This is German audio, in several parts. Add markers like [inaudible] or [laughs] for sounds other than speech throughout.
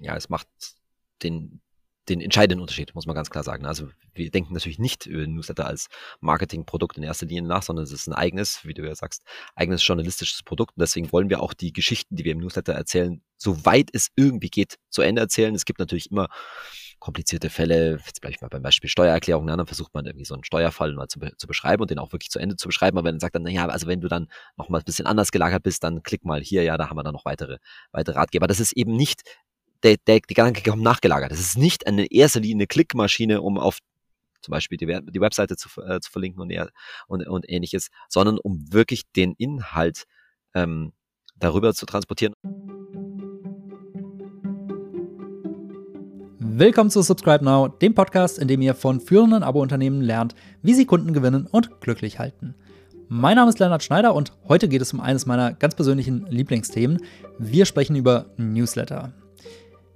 ja, es macht den, den entscheidenden Unterschied, muss man ganz klar sagen. Also wir denken natürlich nicht über Newsletter als Marketingprodukt in erster Linie nach, sondern es ist ein eigenes, wie du ja sagst, eigenes journalistisches Produkt. Und deswegen wollen wir auch die Geschichten, die wir im Newsletter erzählen, soweit es irgendwie geht, zu Ende erzählen. Es gibt natürlich immer komplizierte Fälle, jetzt bleibe ich mal beim Beispiel Steuererklärung, ne, dann versucht man irgendwie so einen Steuerfall mal zu, zu beschreiben und den auch wirklich zu Ende zu beschreiben. Aber wenn man sagt dann, naja, also wenn du dann noch mal ein bisschen anders gelagert bist, dann klick mal hier, ja, da haben wir dann noch weitere, weitere Ratgeber. Das ist eben nicht der, der, die Gedanke kommt nachgelagert. Das ist nicht eine erster Linie eine Klickmaschine, um auf zum Beispiel die, die Webseite zu, äh, zu verlinken und, und, und ähnliches, sondern um wirklich den Inhalt ähm, darüber zu transportieren. Willkommen zu Subscribe Now, dem Podcast, in dem ihr von führenden Abo-Unternehmen lernt, wie sie Kunden gewinnen und glücklich halten. Mein Name ist Leonard Schneider und heute geht es um eines meiner ganz persönlichen Lieblingsthemen. Wir sprechen über Newsletter.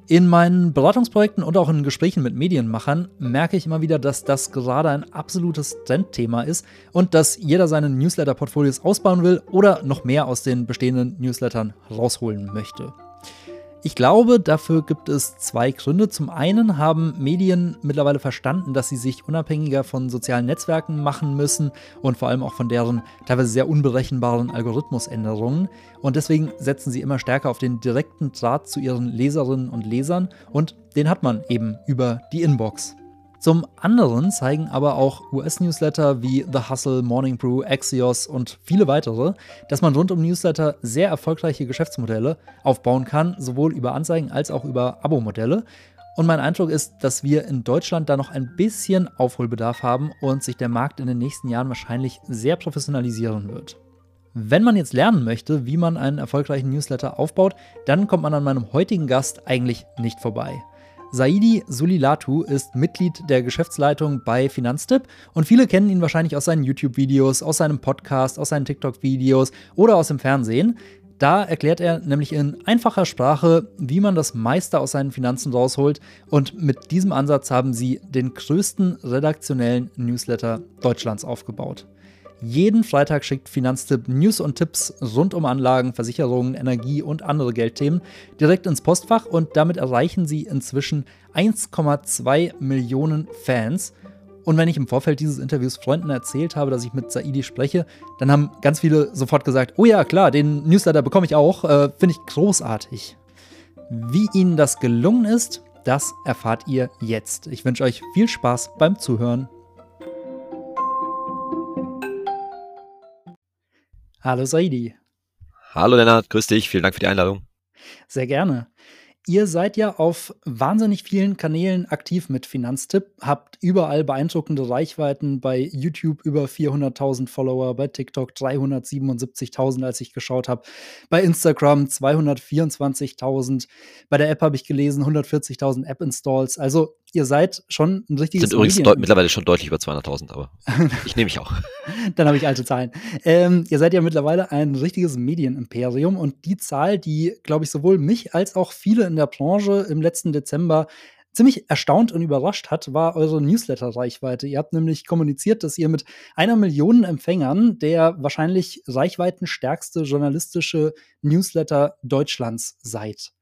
In meinen Beratungsprojekten und auch in Gesprächen mit Medienmachern merke ich immer wieder, dass das gerade ein absolutes Trendthema ist und dass jeder seine Newsletter-Portfolios ausbauen will oder noch mehr aus den bestehenden Newslettern rausholen möchte. Ich glaube, dafür gibt es zwei Gründe. Zum einen haben Medien mittlerweile verstanden, dass sie sich unabhängiger von sozialen Netzwerken machen müssen und vor allem auch von deren teilweise sehr unberechenbaren Algorithmusänderungen. Und deswegen setzen sie immer stärker auf den direkten Draht zu ihren Leserinnen und Lesern und den hat man eben über die Inbox. Zum anderen zeigen aber auch US-Newsletter wie The Hustle, Morning Brew, Axios und viele weitere, dass man rund um Newsletter sehr erfolgreiche Geschäftsmodelle aufbauen kann, sowohl über Anzeigen als auch über Abo-Modelle. Und mein Eindruck ist, dass wir in Deutschland da noch ein bisschen Aufholbedarf haben und sich der Markt in den nächsten Jahren wahrscheinlich sehr professionalisieren wird. Wenn man jetzt lernen möchte, wie man einen erfolgreichen Newsletter aufbaut, dann kommt man an meinem heutigen Gast eigentlich nicht vorbei. Saidi Sulilatu ist Mitglied der Geschäftsleitung bei Finanztipp und viele kennen ihn wahrscheinlich aus seinen YouTube-Videos, aus seinem Podcast, aus seinen TikTok-Videos oder aus dem Fernsehen. Da erklärt er nämlich in einfacher Sprache, wie man das meiste aus seinen Finanzen rausholt. Und mit diesem Ansatz haben sie den größten redaktionellen Newsletter Deutschlands aufgebaut. Jeden Freitag schickt Finanztipp News und Tipps rund um Anlagen, Versicherungen, Energie und andere Geldthemen direkt ins Postfach und damit erreichen sie inzwischen 1,2 Millionen Fans. Und wenn ich im Vorfeld dieses Interviews Freunden erzählt habe, dass ich mit Saidi spreche, dann haben ganz viele sofort gesagt, oh ja, klar, den Newsletter bekomme ich auch, äh, finde ich großartig. Wie ihnen das gelungen ist, das erfahrt ihr jetzt. Ich wünsche euch viel Spaß beim Zuhören. Hallo Saidi. Hallo Lennart, grüß dich, vielen Dank für die Einladung. Sehr gerne. Ihr seid ja auf wahnsinnig vielen Kanälen aktiv mit Finanztipp, habt überall beeindruckende Reichweiten, bei YouTube über 400.000 Follower, bei TikTok 377.000, als ich geschaut habe, bei Instagram 224.000, bei der App habe ich gelesen 140.000 App-Installs. Also ihr seid schon ein richtiges Sind übrigens Medien mittlerweile schon deutlich über 200.000, aber [laughs] ich nehme mich auch. [laughs] Dann habe ich alte Zahlen. Ähm, ihr seid ja mittlerweile ein richtiges Medienimperium und die Zahl, die, glaube ich, sowohl mich als auch viele in der Branche im letzten Dezember ziemlich erstaunt und überrascht hat, war eure Newsletter-Reichweite. Ihr habt nämlich kommuniziert, dass ihr mit einer Million Empfängern der wahrscheinlich reichweitenstärkste journalistische Newsletter Deutschlands seid.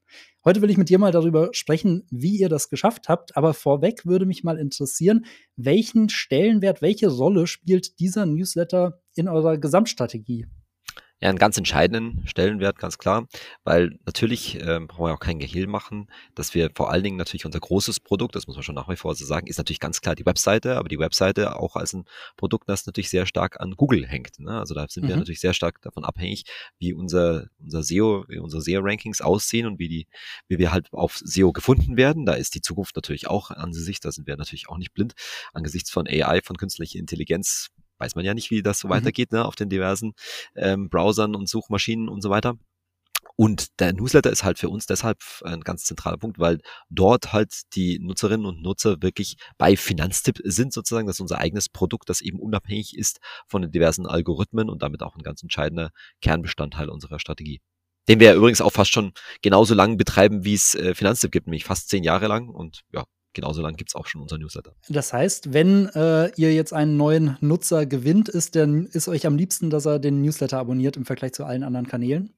Heute will ich mit dir mal darüber sprechen, wie ihr das geschafft habt. Aber vorweg würde mich mal interessieren, welchen Stellenwert, welche Rolle spielt dieser Newsletter in eurer Gesamtstrategie? Ja einen ganz entscheidenden Stellenwert, ganz klar, weil natürlich ähm, brauchen wir auch kein Gehehl machen, dass wir vor allen Dingen natürlich unser großes Produkt, das muss man schon nach wie vor so sagen, ist natürlich ganz klar die Webseite, aber die Webseite auch als ein Produkt, das natürlich sehr stark an Google hängt. Ne? Also da sind mhm. wir natürlich sehr stark davon abhängig, wie unser, unser SEO, wie unsere SEO-Rankings aussehen und wie die, wie wir halt auf SEO gefunden werden. Da ist die Zukunft natürlich auch an sich, da sind wir natürlich auch nicht blind. Angesichts von AI, von künstlicher Intelligenz weiß man ja nicht, wie das so mhm. weitergeht, ne, auf den diversen ähm, Browsern und Suchmaschinen und so weiter. Und der Newsletter ist halt für uns deshalb ein ganz zentraler Punkt, weil dort halt die Nutzerinnen und Nutzer wirklich bei Finanztipp sind sozusagen. Das ist unser eigenes Produkt, das eben unabhängig ist von den diversen Algorithmen und damit auch ein ganz entscheidender Kernbestandteil unserer Strategie. Den wir ja übrigens auch fast schon genauso lange betreiben, wie es äh, Finanztipp gibt, nämlich fast zehn Jahre lang. Und ja, genauso lang gibt es auch schon unser Newsletter. Das heißt, wenn äh, ihr jetzt einen neuen Nutzer gewinnt, ist, der, ist euch am liebsten, dass er den Newsletter abonniert im Vergleich zu allen anderen Kanälen?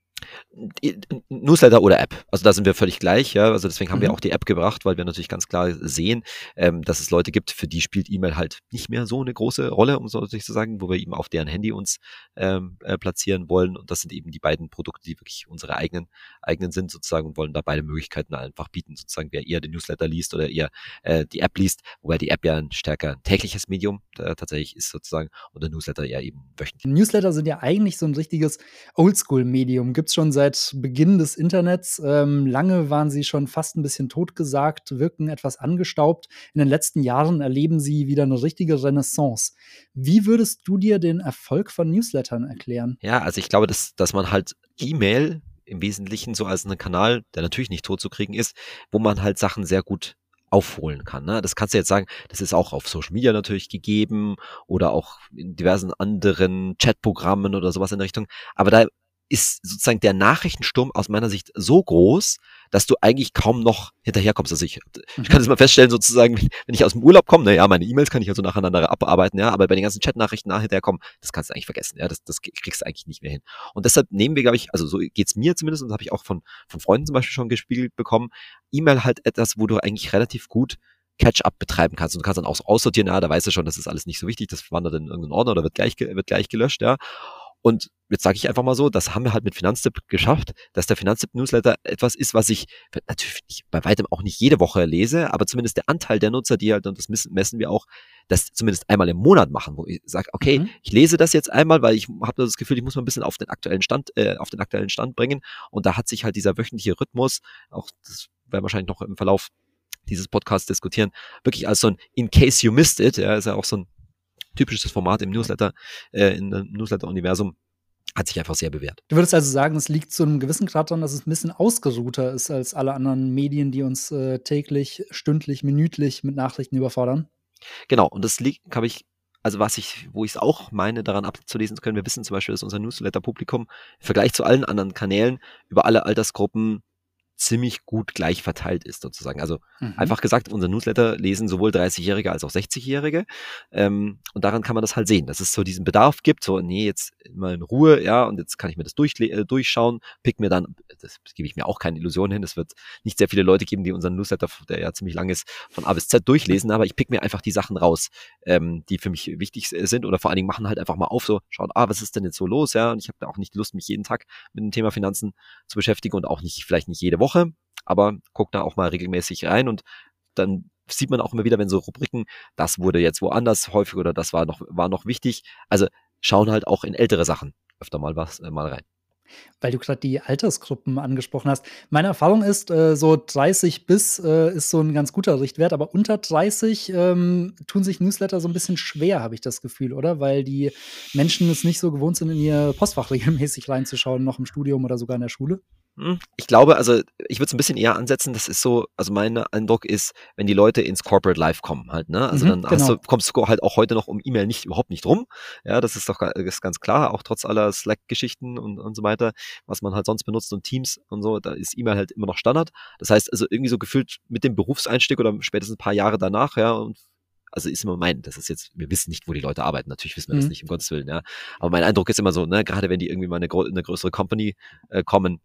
Newsletter oder App. Also da sind wir völlig gleich, ja. Also deswegen haben mhm. wir auch die App gebracht, weil wir natürlich ganz klar sehen, ähm, dass es Leute gibt, für die spielt E-Mail halt nicht mehr so eine große Rolle, um so natürlich zu sagen, wo wir eben auf deren Handy uns ähm, äh, platzieren wollen. Und das sind eben die beiden Produkte, die wirklich unsere eigenen, eigenen sind sozusagen und wollen da beide Möglichkeiten einfach bieten, sozusagen, wer eher den Newsletter liest oder eher äh, die App liest, wobei die App ja ein stärker tägliches Medium äh, tatsächlich ist sozusagen und der Newsletter ja eben wöchentlich. Newsletter sind ja eigentlich so ein richtiges Oldschool-Medium. Gibt es schon seit seit Beginn des Internets. Ähm, lange waren sie schon fast ein bisschen totgesagt, wirken etwas angestaubt. In den letzten Jahren erleben sie wieder eine richtige Renaissance. Wie würdest du dir den Erfolg von Newslettern erklären? Ja, also ich glaube, dass, dass man halt E-Mail im Wesentlichen so als einen Kanal, der natürlich nicht tot zu kriegen ist, wo man halt Sachen sehr gut aufholen kann. Ne? Das kannst du jetzt sagen, das ist auch auf Social Media natürlich gegeben oder auch in diversen anderen Chatprogrammen oder sowas in der Richtung. Aber da ist sozusagen der Nachrichtensturm aus meiner Sicht so groß, dass du eigentlich kaum noch hinterherkommst. Also ich, ich mhm. kann das mal feststellen, sozusagen, wenn ich aus dem Urlaub komme, naja, meine E-Mails kann ich also nacheinander abarbeiten, ja, aber bei den ganzen Chat-Nachrichten nachhinterherkommen, das kannst du eigentlich vergessen, ja, das, das kriegst du eigentlich nicht mehr hin. Und deshalb nehmen wir, glaube ich, also so geht's mir zumindest, und das habe ich auch von, von Freunden zum Beispiel schon gespiegelt bekommen, E-Mail halt etwas, wo du eigentlich relativ gut Catch-up betreiben kannst. Und du kannst dann auch so aussortieren, ja, da weißt du schon, das ist alles nicht so wichtig, das wandert in irgendeinen Ordner oder wird gleich, wird gleich gelöscht, ja. Und jetzt sage ich einfach mal so, das haben wir halt mit Finanztipp geschafft, dass der Finanztipp-Newsletter etwas ist, was ich natürlich bei weitem auch nicht jede Woche lese, aber zumindest der Anteil der Nutzer, die halt, und das messen wir auch, das zumindest einmal im Monat machen, wo ich sage, okay, mhm. ich lese das jetzt einmal, weil ich habe das Gefühl, ich muss mal ein bisschen auf den aktuellen Stand, äh, auf den aktuellen Stand bringen. Und da hat sich halt dieser wöchentliche Rhythmus, auch das werden wir wahrscheinlich noch im Verlauf dieses Podcasts diskutieren, wirklich als so ein In case you missed it, ja, ist ja auch so ein typisches Format im Newsletter, äh, in dem Newsletter-Universum, hat sich einfach sehr bewährt. Du würdest also sagen, es liegt zu einem gewissen Grad daran, dass es ein bisschen ausgeruhter ist als alle anderen Medien, die uns äh, täglich, stündlich, minütlich mit Nachrichten überfordern? Genau, und das liegt, habe ich, also was ich, wo ich es auch meine, daran abzulesen zu können, wir wissen zum Beispiel, dass unser Newsletter-Publikum im Vergleich zu allen anderen Kanälen über alle Altersgruppen ziemlich gut gleich verteilt ist, sozusagen. Also mhm. einfach gesagt, unser Newsletter lesen sowohl 30-Jährige als auch 60-Jährige. Ähm, und daran kann man das halt sehen, dass es so diesen Bedarf gibt, so, nee, jetzt mal in Ruhe, ja, und jetzt kann ich mir das durch, äh, durchschauen, pick mir dann, das gebe ich mir auch keine Illusion hin, es wird nicht sehr viele Leute geben, die unseren Newsletter, der ja ziemlich lang ist, von A bis Z durchlesen, aber ich pick mir einfach die Sachen raus, ähm, die für mich wichtig sind oder vor allen Dingen machen halt einfach mal auf, so, schaut, ah, was ist denn jetzt so los, ja, und ich habe auch nicht Lust, mich jeden Tag mit dem Thema Finanzen zu beschäftigen und auch nicht, vielleicht nicht jede Woche Woche, aber guckt da auch mal regelmäßig rein und dann sieht man auch immer wieder, wenn so Rubriken, das wurde jetzt woanders häufig oder das war noch, war noch wichtig. Also schauen halt auch in ältere Sachen öfter mal was äh, mal rein. Weil du gerade die Altersgruppen angesprochen hast. Meine Erfahrung ist, äh, so 30 bis äh, ist so ein ganz guter Richtwert, aber unter 30 ähm, tun sich Newsletter so ein bisschen schwer, habe ich das Gefühl, oder? Weil die Menschen es nicht so gewohnt sind, in ihr Postfach [laughs] regelmäßig reinzuschauen, noch im Studium oder sogar in der Schule. Hm, ich glaube, also ich würde es ein bisschen eher ansetzen, das ist so, also mein Eindruck ist, wenn die Leute ins Corporate Life kommen halt, ne? Also mhm, dann genau. du, kommst du halt auch heute noch um E-Mail nicht überhaupt nicht rum. Ja, das ist doch ist ganz klar, auch trotz aller Slack-Geschichten und, und so weiter, was man halt sonst benutzt und Teams und so, da ist E-Mail halt immer noch Standard. Das heißt, also irgendwie so gefühlt mit dem Berufseinstieg oder spätestens ein paar Jahre danach, ja, und also ist immer mein, das ist jetzt, wir wissen nicht, wo die Leute arbeiten, natürlich wissen wir mhm. das nicht, um Gottes Willen, ja. Aber mein Eindruck ist immer so, ne, gerade wenn die irgendwie mal eine, eine größere Company äh, kommen,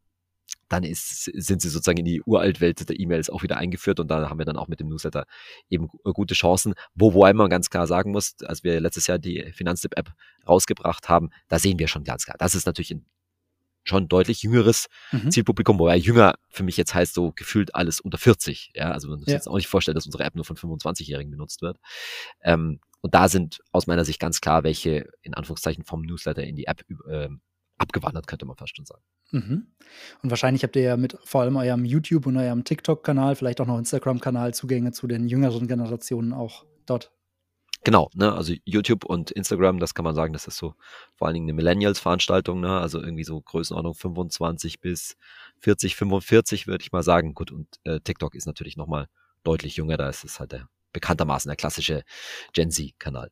dann ist, sind sie sozusagen in die Uraltwelt der E-Mails auch wieder eingeführt und da haben wir dann auch mit dem Newsletter eben äh, gute Chancen. Wo, wo einmal ganz klar sagen muss, als wir letztes Jahr die Finanztipp-App rausgebracht haben, da sehen wir schon ganz klar, das ist natürlich ein schon deutlich jüngeres mhm. Zielpublikum, wobei jünger für mich jetzt heißt so gefühlt alles unter 40. Ja, also man muss ja. jetzt auch nicht vorstellen, dass unsere App nur von 25-Jährigen benutzt wird. Ähm, und da sind aus meiner Sicht ganz klar, welche in Anführungszeichen vom Newsletter in die App äh, abgewandert, könnte man fast schon sagen. Mhm. Und wahrscheinlich habt ihr ja mit vor allem eurem YouTube und eurem TikTok-Kanal, vielleicht auch noch Instagram-Kanal Zugänge zu den jüngeren Generationen auch dort. Genau, ne, also YouTube und Instagram, das kann man sagen, das ist so vor allen Dingen eine Millennials-Veranstaltung, ne, also irgendwie so Größenordnung 25 bis 40, 45 würde ich mal sagen. Gut, und äh, TikTok ist natürlich nochmal deutlich jünger, da ist es halt der bekanntermaßen der klassische Gen Z-Kanal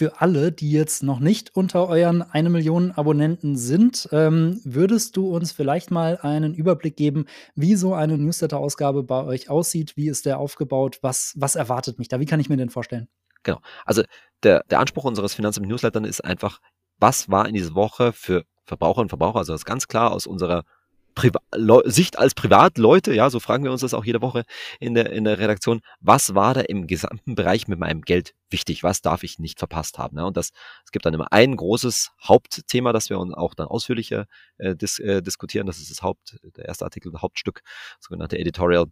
für alle, die jetzt noch nicht unter euren eine Million Abonnenten sind, ähm, würdest du uns vielleicht mal einen Überblick geben, wie so eine Newsletter-Ausgabe bei euch aussieht? Wie ist der aufgebaut? Was, was erwartet mich da? Wie kann ich mir den vorstellen? Genau. Also der, der Anspruch unseres Finanzamt Newslettern ist einfach, was war in dieser Woche für Verbraucher und Verbraucher, also das ist ganz klar aus unserer Priva Sicht als Privatleute, ja, so fragen wir uns das auch jede Woche in der, in der Redaktion, was war da im gesamten Bereich mit meinem Geld wichtig? Was darf ich nicht verpasst haben? Ja? Und das, es gibt dann immer ein großes Hauptthema, das wir uns auch dann ausführlicher äh, dis, äh, diskutieren. Das ist das Haupt, der erste Artikel, Hauptstück, sogenannte Editorial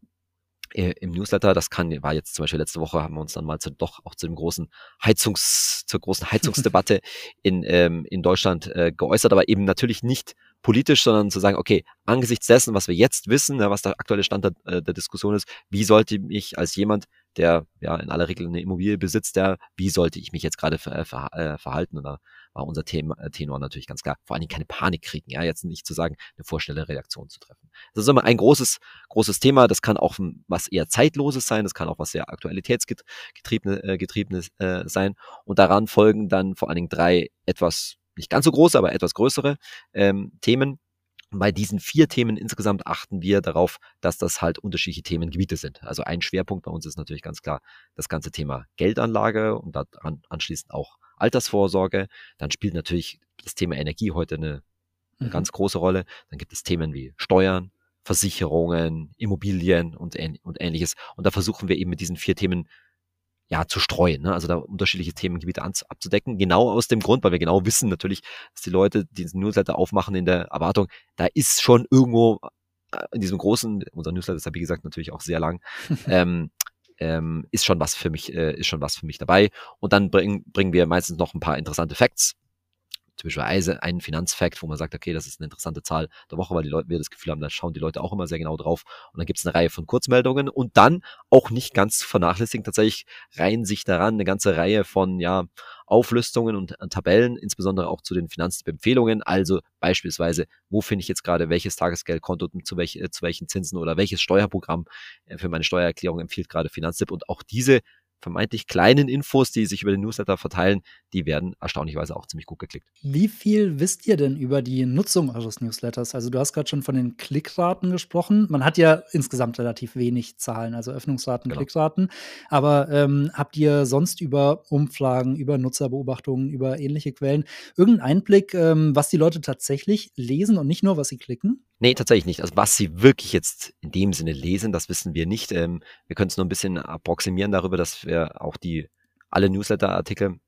äh, im Newsletter. Das kann, war jetzt zum Beispiel letzte Woche, haben wir uns dann mal zu, doch auch zu dem großen Heizungs, zur großen Heizungsdebatte [laughs] in, ähm, in Deutschland äh, geäußert, aber eben natürlich nicht politisch, sondern zu sagen, okay, angesichts dessen, was wir jetzt wissen, was der aktuelle Stand der, äh, der Diskussion ist, wie sollte ich als jemand, der ja in aller Regel eine Immobilie besitzt, der, wie sollte ich mich jetzt gerade ver, ver, äh, verhalten? Und da war unser Thema, äh, Tenor natürlich ganz klar. Vor allen Dingen keine Panik kriegen, ja, jetzt nicht zu sagen, eine vorstellende Reaktion zu treffen. Das ist immer ein großes, großes Thema. Das kann auch was eher zeitloses sein, das kann auch was sehr aktualitätsgetriebenes äh, getriebenes, äh, sein. Und daran folgen dann vor allen Dingen drei etwas nicht ganz so große, aber etwas größere ähm, Themen. bei diesen vier Themen insgesamt achten wir darauf, dass das halt unterschiedliche Themengebiete sind. Also ein Schwerpunkt bei uns ist natürlich ganz klar das ganze Thema Geldanlage und daran anschließend auch Altersvorsorge. Dann spielt natürlich das Thema Energie heute eine, eine mhm. ganz große Rolle. Dann gibt es Themen wie Steuern, Versicherungen, Immobilien und, und ähnliches. Und da versuchen wir eben mit diesen vier Themen ja, zu streuen, ne? also da unterschiedliche Themengebiete abzudecken. Genau aus dem Grund, weil wir genau wissen natürlich, dass die Leute diesen Newsletter aufmachen in der Erwartung, da ist schon irgendwo äh, in diesem großen, unser Newsletter ist ja wie gesagt natürlich auch sehr lang, [laughs] ähm, ähm, ist schon was für mich, äh, ist schon was für mich dabei. Und dann bringen bringen wir meistens noch ein paar interessante Facts beispielsweise einen Finanzfakt, wo man sagt, okay, das ist eine interessante Zahl der Woche, weil die Leute, wir das Gefühl haben, da schauen die Leute auch immer sehr genau drauf. Und dann gibt es eine Reihe von Kurzmeldungen und dann auch nicht ganz vernachlässigen, tatsächlich reihen sich daran eine ganze Reihe von ja, Auflistungen und Tabellen, insbesondere auch zu den Finanzempfehlungen. Also beispielsweise, wo finde ich jetzt gerade welches Tagesgeldkonto zu, welch, äh, zu welchen Zinsen oder welches Steuerprogramm äh, für meine Steuererklärung empfiehlt gerade Finanztipp. Und auch diese vermeintlich kleinen Infos, die sich über den Newsletter verteilen, die werden erstaunlicherweise auch ziemlich gut geklickt. Wie viel wisst ihr denn über die Nutzung eures Newsletters? Also du hast gerade schon von den Klickraten gesprochen. Man hat ja insgesamt relativ wenig Zahlen, also Öffnungsraten, genau. Klickraten. Aber ähm, habt ihr sonst über Umfragen, über Nutzerbeobachtungen, über ähnliche Quellen irgendeinen Einblick, ähm, was die Leute tatsächlich lesen und nicht nur, was sie klicken? Nee, tatsächlich nicht. Also was sie wirklich jetzt in dem Sinne lesen, das wissen wir nicht. Ähm, wir können es nur ein bisschen approximieren darüber, dass wir auch die alle Newsletter-Artikel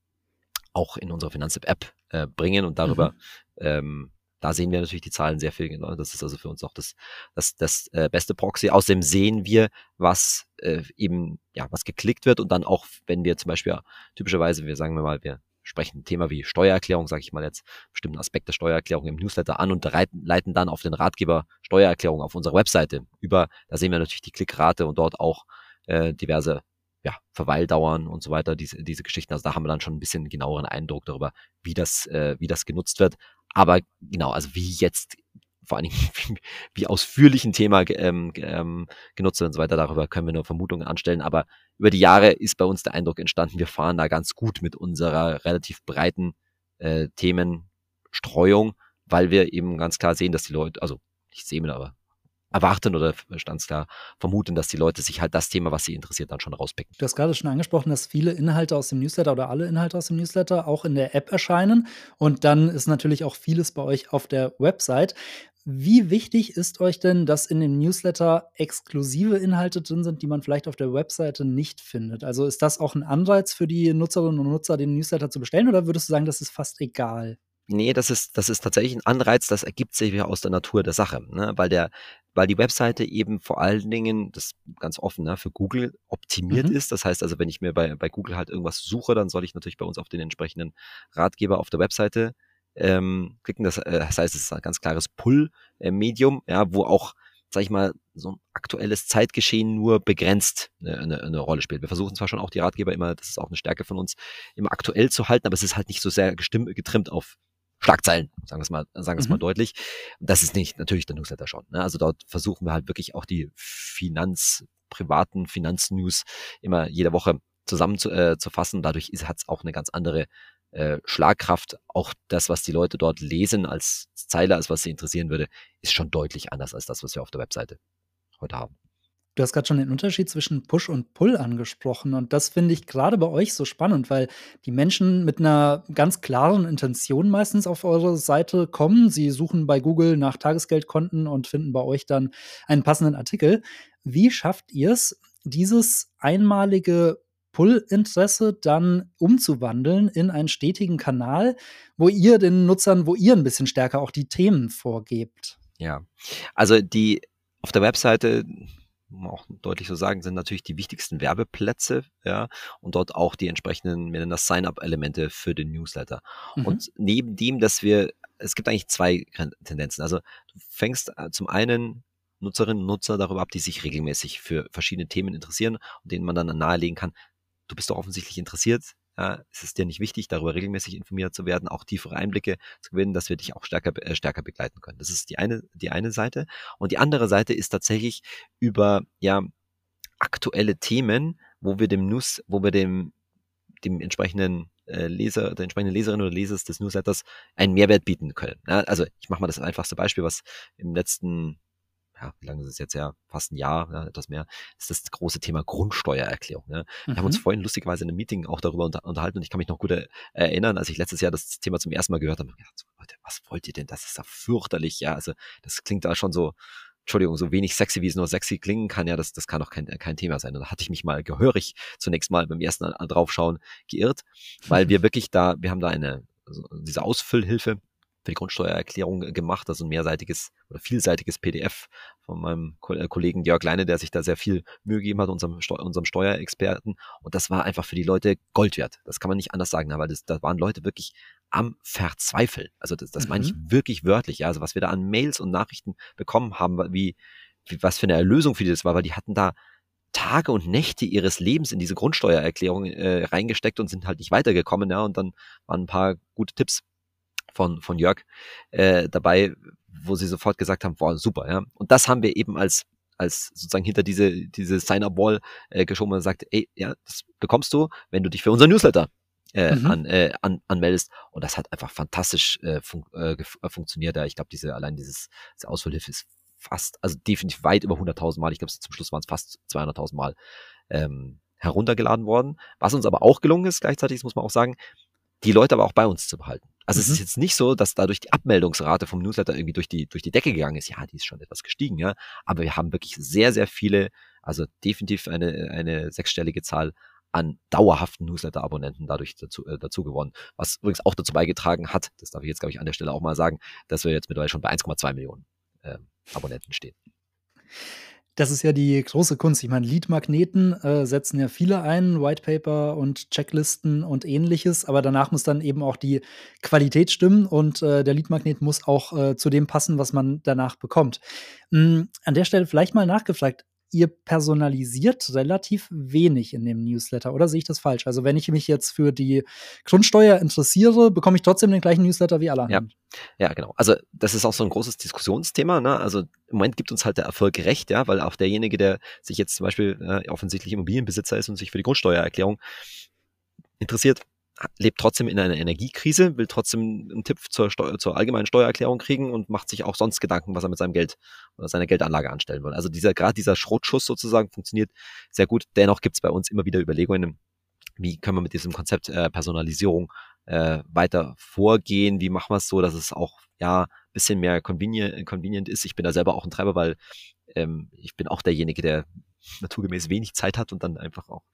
auch in unsere Finanzapp-App äh, bringen und darüber, mhm. ähm, da sehen wir natürlich die Zahlen sehr viel genau. Das ist also für uns auch das, das, das äh, beste Proxy. Außerdem sehen wir, was äh, eben, ja, was geklickt wird und dann auch, wenn wir zum Beispiel typischerweise, wir sagen wir mal, wir sprechen ein Thema wie Steuererklärung, sage ich mal jetzt, bestimmten Aspekt der Steuererklärung im Newsletter an und leiten dann auf den Ratgeber Steuererklärung auf unserer Webseite über. Da sehen wir natürlich die Klickrate und dort auch äh, diverse ja, Verweildauern und so weiter, diese, diese Geschichten. Also da haben wir dann schon ein bisschen genaueren Eindruck darüber, wie das, äh, wie das genutzt wird. Aber genau, also wie jetzt vor allen Dingen, [laughs] wie, wie ausführlich ein Thema ähm, ähm, genutzt wird und so weiter. Darüber können wir nur Vermutungen anstellen. Aber über die Jahre ist bei uns der Eindruck entstanden, wir fahren da ganz gut mit unserer relativ breiten äh, Themenstreuung, weil wir eben ganz klar sehen, dass die Leute, also nicht sehen, aber erwarten oder ganz klar vermuten, dass die Leute sich halt das Thema, was sie interessiert, dann schon rauspicken. Du hast gerade schon angesprochen, dass viele Inhalte aus dem Newsletter oder alle Inhalte aus dem Newsletter auch in der App erscheinen. Und dann ist natürlich auch vieles bei euch auf der Website. Wie wichtig ist euch denn, dass in dem Newsletter exklusive Inhalte drin sind, die man vielleicht auf der Webseite nicht findet? Also ist das auch ein Anreiz für die Nutzerinnen und Nutzer, den Newsletter zu bestellen, oder würdest du sagen, das ist fast egal? Nee, das ist, das ist tatsächlich ein Anreiz, das ergibt sich ja aus der Natur der Sache, ne? weil der, weil die Webseite eben vor allen Dingen, das ganz offen, ne, für Google optimiert mhm. ist. Das heißt also, wenn ich mir bei, bei Google halt irgendwas suche, dann soll ich natürlich bei uns auf den entsprechenden Ratgeber auf der Webseite ähm, klicken. Das, äh, das heißt, es ist ein ganz klares Pull-Medium, ja, wo auch, sag ich mal, so ein aktuelles Zeitgeschehen nur begrenzt eine, eine, eine Rolle spielt. Wir versuchen zwar schon auch die Ratgeber immer, das ist auch eine Stärke von uns, immer aktuell zu halten, aber es ist halt nicht so sehr gestimmt, getrimmt auf Schlagzeilen, sagen wir es mal, sagen wir es mhm. mal deutlich. Das ist nicht natürlich der Newsletter schon. Ne? Also dort versuchen wir halt wirklich auch die Finanz, privaten Finanznews immer jede Woche zusammen zu, äh, zu fassen. Dadurch hat es auch eine ganz andere äh, Schlagkraft. Auch das, was die Leute dort lesen als Zeile, als was sie interessieren würde, ist schon deutlich anders als das, was wir auf der Webseite heute haben. Du hast gerade schon den Unterschied zwischen Push und Pull angesprochen und das finde ich gerade bei euch so spannend, weil die Menschen mit einer ganz klaren Intention meistens auf eure Seite kommen. Sie suchen bei Google nach Tagesgeldkonten und finden bei euch dann einen passenden Artikel. Wie schafft ihr es, dieses einmalige Pull-Interesse dann umzuwandeln in einen stetigen Kanal, wo ihr den Nutzern wo ihr ein bisschen stärker auch die Themen vorgebt? Ja, also die auf der Webseite auch deutlich so sagen, sind natürlich die wichtigsten Werbeplätze, ja, und dort auch die entsprechenden, wir nennen das Sign-up-Elemente für den Newsletter. Mhm. Und neben dem, dass wir, es gibt eigentlich zwei Tendenzen. Also du fängst äh, zum einen Nutzerinnen und Nutzer darüber ab, die sich regelmäßig für verschiedene Themen interessieren und denen man dann nahelegen kann, du bist doch offensichtlich interessiert, ja, es ist dir nicht wichtig, darüber regelmäßig informiert zu werden, auch tiefere Einblicke zu gewinnen, dass wir dich auch stärker, äh, stärker begleiten können. Das ist die eine, die eine Seite. Und die andere Seite ist tatsächlich über, ja, aktuelle Themen, wo wir dem News, wo wir dem, dem entsprechenden äh, Leser, der entsprechenden Leserin oder Lesers des Newsletters einen Mehrwert bieten können. Ja, also ich mache mal das einfachste Beispiel, was im letzten ja, wie lange ist es jetzt ja, fast ein Jahr, ja, etwas mehr, ist das große Thema Grundsteuererklärung. Ne? Wir haben uns mhm. vorhin lustigerweise in einem Meeting auch darüber unter, unterhalten und ich kann mich noch gut erinnern, als ich letztes Jahr das Thema zum ersten Mal gehört habe, gedacht, so, Leute, was wollt ihr denn? Das ist ja fürchterlich, ja, also das klingt da schon so, Entschuldigung, so wenig sexy, wie es nur sexy klingen kann, ja, das, das kann doch kein, kein Thema sein. Und da hatte ich mich mal gehörig zunächst mal beim ersten draufschauen geirrt, weil [laughs] wir wirklich da, wir haben da eine, also diese Ausfüllhilfe für die Grundsteuererklärung gemacht, also ein mehrseitiges oder vielseitiges PDF von meinem äh, Kollegen Jörg Leine, der sich da sehr viel Mühe gegeben hat, unserem, Steu unserem Steuerexperten. Und das war einfach für die Leute Gold wert. Das kann man nicht anders sagen, weil das, da waren Leute wirklich am Verzweifeln. Also das, das mhm. meine ich mhm. wirklich wörtlich. Ja. Also was wir da an Mails und Nachrichten bekommen haben, wie, wie was für eine Erlösung für die das war, weil die hatten da Tage und Nächte ihres Lebens in diese Grundsteuererklärung äh, reingesteckt und sind halt nicht weitergekommen, ja, und dann waren ein paar gute Tipps von, von Jörg äh, dabei, wo sie sofort gesagt haben, boah, super, ja. Und das haben wir eben als als sozusagen hinter diese, diese Sign-up-Wall äh, geschoben und sagt, ey, ja, das bekommst du, wenn du dich für unser Newsletter äh, mhm. an, äh, an, anmeldest. Und das hat einfach fantastisch äh, fun äh, äh funktioniert. Ja, ich glaube, diese, allein dieses, diese Ausfüllhilfe ist fast, also definitiv weit über 100.000 Mal. Ich glaube, zum Schluss waren es fast 200.000 Mal ähm, heruntergeladen worden. Was uns aber auch gelungen ist, gleichzeitig, das muss man auch sagen, die Leute aber auch bei uns zu behalten. Also mhm. es ist jetzt nicht so, dass dadurch die Abmeldungsrate vom Newsletter irgendwie durch die, durch die Decke gegangen ist. Ja, die ist schon etwas gestiegen, ja. Aber wir haben wirklich sehr, sehr viele, also definitiv eine, eine sechsstellige Zahl an dauerhaften Newsletter-Abonnenten dadurch dazu, äh, dazu gewonnen. Was übrigens auch dazu beigetragen hat, das darf ich jetzt, glaube ich, an der Stelle auch mal sagen, dass wir jetzt mittlerweile schon bei 1,2 Millionen äh, Abonnenten stehen. Das ist ja die große Kunst. Ich meine, Lead-Magneten äh, setzen ja viele ein, Whitepaper und Checklisten und ähnliches, aber danach muss dann eben auch die Qualität stimmen und äh, der Lead-Magnet muss auch äh, zu dem passen, was man danach bekommt. Mhm, an der Stelle vielleicht mal nachgefragt, ihr personalisiert relativ wenig in dem Newsletter, oder sehe ich das falsch? Also wenn ich mich jetzt für die Grundsteuer interessiere, bekomme ich trotzdem den gleichen Newsletter wie alle anderen. Ja, ja genau. Also das ist auch so ein großes Diskussionsthema. Ne? Also im Moment gibt uns halt der Erfolg recht, ja, weil auch derjenige, der sich jetzt zum Beispiel äh, offensichtlich Immobilienbesitzer ist und sich für die Grundsteuererklärung interessiert, lebt trotzdem in einer Energiekrise, will trotzdem einen Tipp zur, Steu zur allgemeinen Steuererklärung kriegen und macht sich auch sonst Gedanken, was er mit seinem Geld oder seiner Geldanlage anstellen will. Also dieser, gerade dieser Schrotschuss sozusagen funktioniert sehr gut. Dennoch gibt es bei uns immer wieder Überlegungen, wie können wir mit diesem Konzept äh, Personalisierung äh, weiter vorgehen, wie machen wir es so, dass es auch ja bisschen mehr convenient, convenient ist. Ich bin da selber auch ein Treiber, weil ähm, ich bin auch derjenige, der naturgemäß wenig Zeit hat und dann einfach auch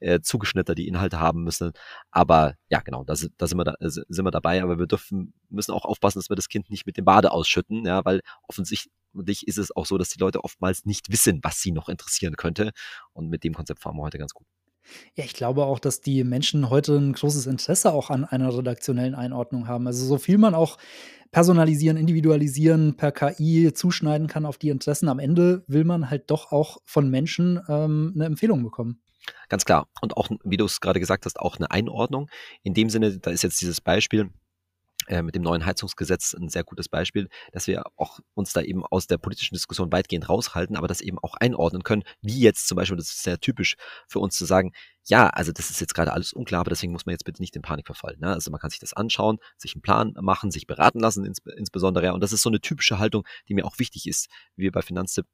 äh, zugeschnitter die Inhalte haben müssen. Aber ja, genau, da, da, sind, wir da sind wir dabei, aber wir dürfen, müssen auch aufpassen, dass wir das Kind nicht mit dem Bade ausschütten, ja, weil offensichtlich ist es auch so, dass die Leute oftmals nicht wissen, was sie noch interessieren könnte. Und mit dem Konzept fahren wir heute ganz gut. Ja, ich glaube auch, dass die Menschen heute ein großes Interesse auch an einer redaktionellen Einordnung haben. Also so viel man auch personalisieren, individualisieren, per KI zuschneiden kann auf die Interessen. Am Ende will man halt doch auch von Menschen ähm, eine Empfehlung bekommen. Ganz klar. Und auch, wie du es gerade gesagt hast, auch eine Einordnung. In dem Sinne, da ist jetzt dieses Beispiel, mit dem neuen Heizungsgesetz ein sehr gutes Beispiel, dass wir auch uns da eben aus der politischen Diskussion weitgehend raushalten, aber das eben auch einordnen können, wie jetzt zum Beispiel, das ist sehr typisch für uns zu sagen, ja, also das ist jetzt gerade alles unklar, aber deswegen muss man jetzt bitte nicht in Panik verfallen. Ne? Also man kann sich das anschauen, sich einen Plan machen, sich beraten lassen ins, insbesondere. Und das ist so eine typische Haltung, die mir auch wichtig ist, wie wir bei Finanztipp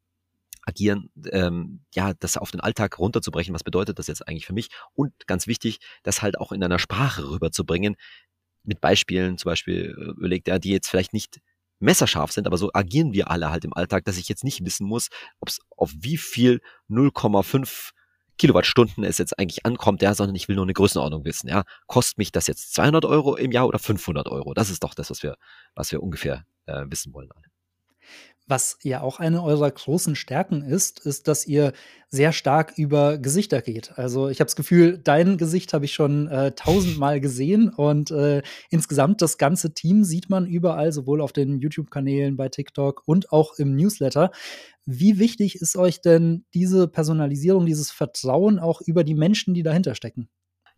agieren, ähm, ja, das auf den Alltag runterzubrechen, was bedeutet das jetzt eigentlich für mich? Und ganz wichtig, das halt auch in einer Sprache rüberzubringen, mit Beispielen, zum Beispiel äh, überlegt er, die jetzt vielleicht nicht messerscharf sind, aber so agieren wir alle halt im Alltag, dass ich jetzt nicht wissen muss, ob es auf wie viel 0,5 Kilowattstunden es jetzt eigentlich ankommt, ja, sondern ich will nur eine Größenordnung wissen, ja. Kostet mich das jetzt 200 Euro im Jahr oder 500 Euro? Das ist doch das, was wir, was wir ungefähr äh, wissen wollen alle. Was ja auch eine eurer großen Stärken ist, ist, dass ihr sehr stark über Gesichter geht. Also ich habe das Gefühl, dein Gesicht habe ich schon äh, tausendmal gesehen und äh, insgesamt das ganze Team sieht man überall, sowohl auf den YouTube-Kanälen, bei TikTok und auch im Newsletter. Wie wichtig ist euch denn diese Personalisierung, dieses Vertrauen auch über die Menschen, die dahinter stecken?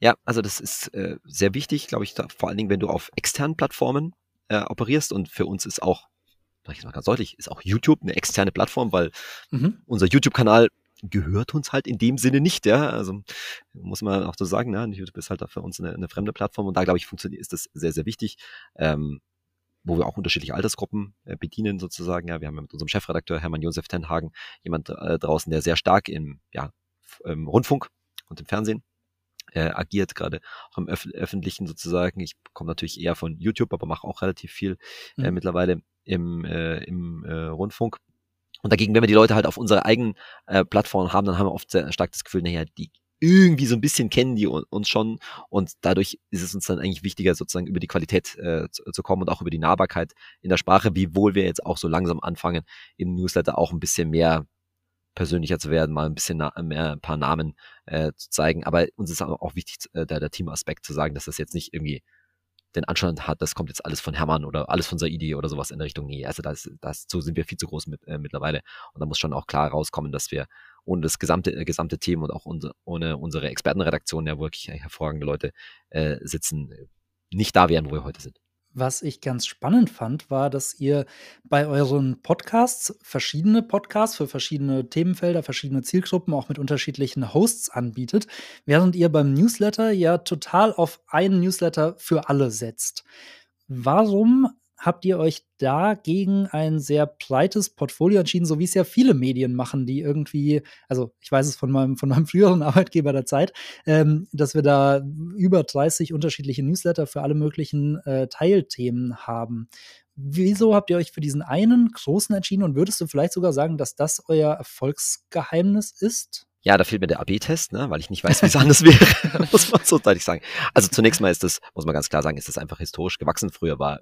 Ja, also das ist äh, sehr wichtig, glaube ich, da, vor allen Dingen, wenn du auf externen Plattformen äh, operierst und für uns ist auch sage ich mal ganz deutlich, ist auch YouTube eine externe Plattform, weil mhm. unser YouTube-Kanal gehört uns halt in dem Sinne nicht, ja. Also muss man auch so sagen, ne? YouTube ist halt für uns eine, eine fremde Plattform und da glaube ich funktioniert ist das sehr sehr wichtig, ähm, wo wir auch unterschiedliche Altersgruppen äh, bedienen sozusagen. Ja, wir haben ja mit unserem Chefredakteur Hermann Josef Tenhagen jemand äh, draußen, der sehr stark im ja im Rundfunk und im Fernsehen äh, agiert, gerade auch im Öf öffentlichen sozusagen. Ich komme natürlich eher von YouTube, aber mache auch relativ viel äh, mhm. mittlerweile im, äh, im äh, Rundfunk. Und dagegen, wenn wir die Leute halt auf unserer eigenen äh, Plattform haben, dann haben wir oft sehr stark das Gefühl, naja, die irgendwie so ein bisschen kennen die uns schon und dadurch ist es uns dann eigentlich wichtiger, sozusagen über die Qualität äh, zu, zu, kommen und auch über die Nahbarkeit in der Sprache, wiewohl wir jetzt auch so langsam anfangen, im Newsletter auch ein bisschen mehr persönlicher zu werden, mal ein bisschen mehr ein paar Namen äh, zu zeigen. Aber uns ist auch wichtig, äh, der, der Teamaspekt zu sagen, dass das jetzt nicht irgendwie den Anschein hat, das kommt jetzt alles von Hermann oder alles von Saidi oder sowas in der Richtung. Nee, also das, das, so sind wir viel zu groß mit, äh, mittlerweile. Und da muss schon auch klar rauskommen, dass wir ohne das gesamte, äh, gesamte Team und auch unser, ohne unsere Expertenredaktion, ja wirklich hervorragende Leute äh, sitzen, nicht da wären, wo wir heute sind. Was ich ganz spannend fand, war, dass ihr bei euren Podcasts verschiedene Podcasts für verschiedene Themenfelder, verschiedene Zielgruppen auch mit unterschiedlichen Hosts anbietet, während ihr beim Newsletter ja total auf einen Newsletter für alle setzt. Warum habt ihr euch da gegen ein sehr breites Portfolio entschieden, so wie es ja viele Medien machen, die irgendwie, also ich weiß es von meinem, von meinem [laughs] früheren Arbeitgeber der Zeit, ähm, dass wir da über 30 unterschiedliche Newsletter für alle möglichen äh, Teilthemen haben. Wieso habt ihr euch für diesen einen großen entschieden und würdest du vielleicht sogar sagen, dass das euer Erfolgsgeheimnis ist? Ja, da fehlt mir der AB-Test, ne, weil ich nicht weiß, wie es anders [laughs] wäre, [laughs] muss man so deutlich sagen. Also zunächst mal ist das, muss man ganz klar sagen, ist das einfach historisch gewachsen. Früher war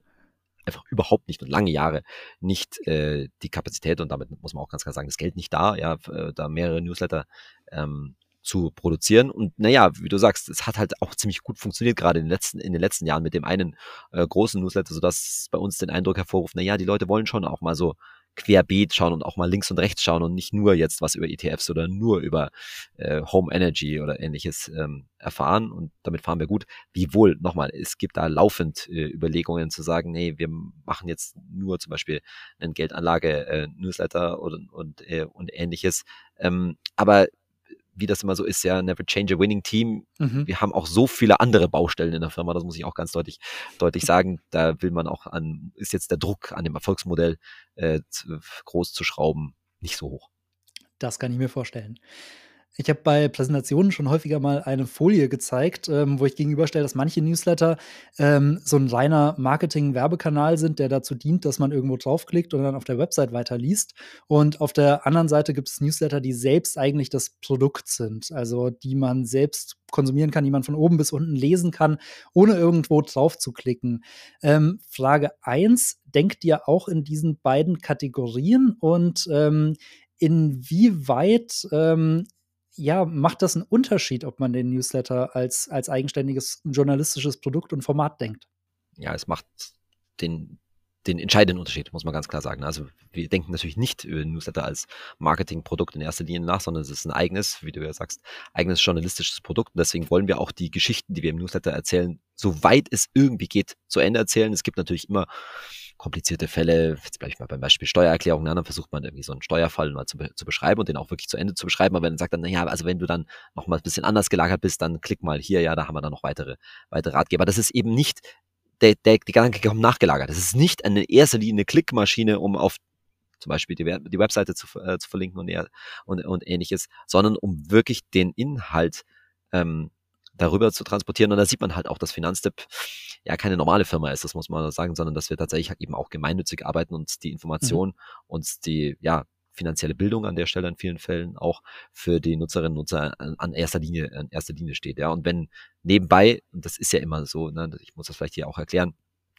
einfach überhaupt nicht und lange Jahre nicht äh, die Kapazität und damit muss man auch ganz klar sagen, das Geld nicht da, ja, äh, da mehrere Newsletter ähm, zu produzieren. Und naja, wie du sagst, es hat halt auch ziemlich gut funktioniert, gerade in den letzten, in den letzten Jahren mit dem einen äh, großen Newsletter, sodass bei uns den Eindruck hervorruft, naja, die Leute wollen schon auch mal so querbeet schauen und auch mal links und rechts schauen und nicht nur jetzt was über ETFs oder nur über äh, Home Energy oder ähnliches ähm, erfahren und damit fahren wir gut. Wiewohl, nochmal, es gibt da laufend äh, Überlegungen zu sagen, nee, wir machen jetzt nur zum Beispiel einen Geldanlage-Newsletter äh, und, und, äh, und ähnliches. Ähm, aber wie das immer so ist, ja, never change a winning team. Mhm. Wir haben auch so viele andere Baustellen in der Firma, das muss ich auch ganz deutlich, deutlich sagen. Da will man auch an, ist jetzt der Druck an dem Erfolgsmodell äh, groß zu schrauben nicht so hoch. Das kann ich mir vorstellen. Ich habe bei Präsentationen schon häufiger mal eine Folie gezeigt, ähm, wo ich gegenüberstelle, dass manche Newsletter ähm, so ein reiner Marketing-Werbekanal sind, der dazu dient, dass man irgendwo draufklickt und dann auf der Website weiterliest. Und auf der anderen Seite gibt es Newsletter, die selbst eigentlich das Produkt sind, also die man selbst konsumieren kann, die man von oben bis unten lesen kann, ohne irgendwo drauf zu klicken. Ähm, Frage 1, denkt ihr auch in diesen beiden Kategorien und ähm, inwieweit ähm, ja, macht das einen Unterschied, ob man den Newsletter als, als eigenständiges journalistisches Produkt und Format denkt? Ja, es macht den, den entscheidenden Unterschied, muss man ganz klar sagen. Also wir denken natürlich nicht über Newsletter als Marketingprodukt in erster Linie nach, sondern es ist ein eigenes, wie du ja sagst, eigenes journalistisches Produkt. Und deswegen wollen wir auch die Geschichten, die wir im Newsletter erzählen, soweit es irgendwie geht, zu Ende erzählen. Es gibt natürlich immer komplizierte Fälle, jetzt bleibe ich mal beim Beispiel Steuererklärung, dann versucht man irgendwie so einen Steuerfall mal zu, zu beschreiben und den auch wirklich zu Ende zu beschreiben. Aber wenn man sagt dann, naja, also wenn du dann noch mal ein bisschen anders gelagert bist, dann klick mal hier, ja, da haben wir dann noch weitere, weitere Ratgeber. Das ist eben nicht, der, der, die Gedanke kommt nachgelagert. Das ist nicht eine erster Linie eine Klickmaschine, um auf zum Beispiel die, die Webseite zu, äh, zu verlinken und, und, und ähnliches, sondern um wirklich den Inhalt ähm, darüber zu transportieren. Und da sieht man halt auch, dass Finanztipp ja keine normale Firma ist, das muss man sagen, sondern dass wir tatsächlich eben auch gemeinnützig arbeiten und die Information mhm. und die, ja, finanzielle Bildung an der Stelle in vielen Fällen auch für die Nutzerinnen und Nutzer an, erster Linie, an erster Linie steht. Ja, und wenn nebenbei, und das ist ja immer so, ne, ich muss das vielleicht hier auch erklären,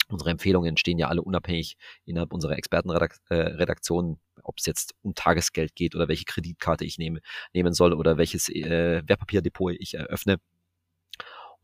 Unsere Empfehlungen stehen ja alle unabhängig innerhalb unserer Expertenredaktion, ob es jetzt um Tagesgeld geht oder welche Kreditkarte ich nehme, nehmen soll oder welches äh, Wertpapierdepot ich eröffne.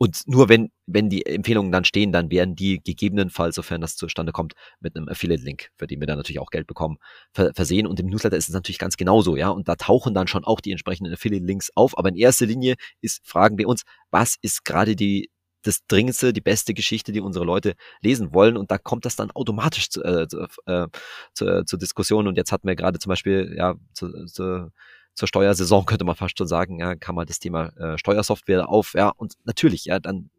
Und nur wenn, wenn die Empfehlungen dann stehen, dann werden die gegebenenfalls, sofern das zustande kommt, mit einem Affiliate-Link, für den wir dann natürlich auch Geld bekommen, versehen. Und im Newsletter ist es natürlich ganz genauso, ja. Und da tauchen dann schon auch die entsprechenden Affiliate-Links auf. Aber in erster Linie ist, fragen wir uns, was ist gerade die, das dringendste, die beste Geschichte, die unsere Leute lesen wollen. Und da kommt das dann automatisch zu, äh, zu, äh, zu, zur Diskussion. Und jetzt hatten wir gerade zum Beispiel, ja, zu, zu, zur Steuersaison könnte man fast schon sagen, ja, kam mal das Thema äh, Steuersoftware auf, ja, und natürlich, ja, dann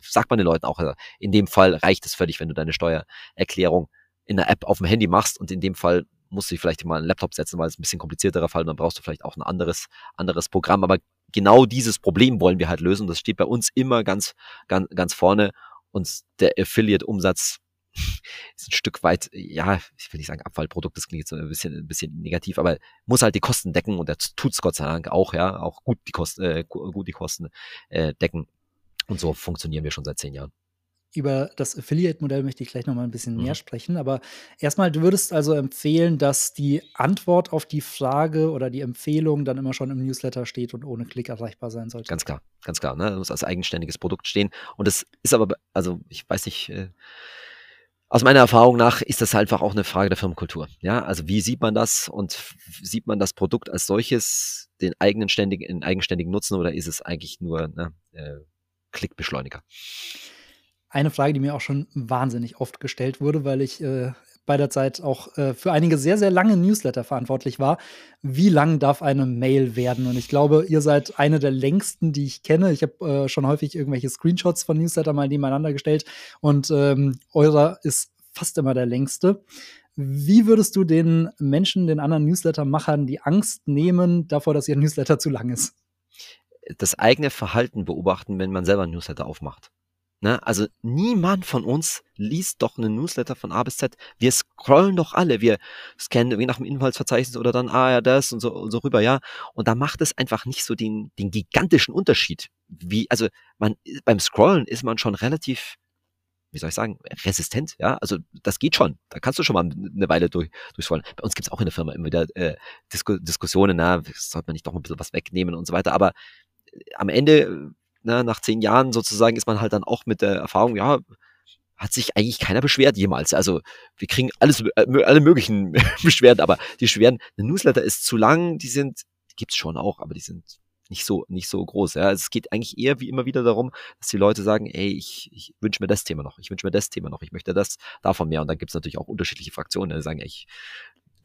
sagt man den Leuten auch, also in dem Fall reicht es völlig, wenn du deine Steuererklärung in der App auf dem Handy machst und in dem Fall musst du vielleicht mal einen Laptop setzen, weil es ein bisschen komplizierterer Fall, und dann brauchst du vielleicht auch ein anderes, anderes Programm, aber genau dieses Problem wollen wir halt lösen. Das steht bei uns immer ganz, ganz, ganz vorne. Und der Affiliate-Umsatz [laughs] ist ein Stück weit, ja, ich will nicht sagen Abfallprodukt, das klingt jetzt so ein bisschen, ein bisschen negativ, aber muss halt die Kosten decken und das tut's Gott sei Dank auch, ja, auch gut die Kosten, äh, gut die Kosten äh, decken. Und so funktionieren wir schon seit zehn Jahren über das Affiliate-Modell möchte ich gleich noch mal ein bisschen mhm. mehr sprechen. Aber erstmal, du würdest also empfehlen, dass die Antwort auf die Frage oder die Empfehlung dann immer schon im Newsletter steht und ohne Klick erreichbar sein sollte. Ganz klar, ganz klar. Ne? Das muss als eigenständiges Produkt stehen. Und das ist aber, also ich weiß nicht, äh, aus meiner Erfahrung nach ist das einfach auch eine Frage der Firmenkultur. Ja, also wie sieht man das und sieht man das Produkt als solches, den eigenen ständigen, eigenständigen Nutzen oder ist es eigentlich nur ne, äh, Klickbeschleuniger? eine Frage, die mir auch schon wahnsinnig oft gestellt wurde, weil ich äh, bei der Zeit auch äh, für einige sehr, sehr lange Newsletter verantwortlich war. Wie lang darf eine Mail werden? Und ich glaube, ihr seid eine der längsten, die ich kenne. Ich habe äh, schon häufig irgendwelche Screenshots von Newsletter mal nebeneinander gestellt und ähm, eurer ist fast immer der längste. Wie würdest du den Menschen, den anderen Newsletter-Machern die Angst nehmen davor, dass ihr Newsletter zu lang ist? Das eigene Verhalten beobachten, wenn man selber Newsletter aufmacht. Ne? Also niemand von uns liest doch einen Newsletter von A bis Z. Wir scrollen doch alle. Wir scannen irgendwie nach dem Inhaltsverzeichnis oder dann, ah ja, das und so, und so rüber, ja. Und da macht es einfach nicht so den, den gigantischen Unterschied. Wie, also man, beim Scrollen ist man schon relativ, wie soll ich sagen, resistent, ja. Also das geht schon. Da kannst du schon mal eine Weile durch, durchscrollen. Bei uns gibt's auch in der Firma immer wieder äh, Disku Diskussionen, na, sollte man nicht doch ein bisschen was wegnehmen und so weiter. Aber am Ende ne, nach zehn Jahren sozusagen ist man halt dann auch mit der Erfahrung, ja, hat sich eigentlich keiner beschwert jemals. Also wir kriegen alles, äh, alle möglichen [laughs] Beschwerden, aber die Beschwerden, eine Newsletter ist zu lang, die sind, die gibt's schon auch, aber die sind nicht so, nicht so groß. Ja. Also es geht eigentlich eher wie immer wieder darum, dass die Leute sagen, ey, ich, ich wünsche mir das Thema noch, ich wünsche mir das Thema noch, ich möchte das davon mehr. Und dann gibt's natürlich auch unterschiedliche Fraktionen, die sagen, ey, ich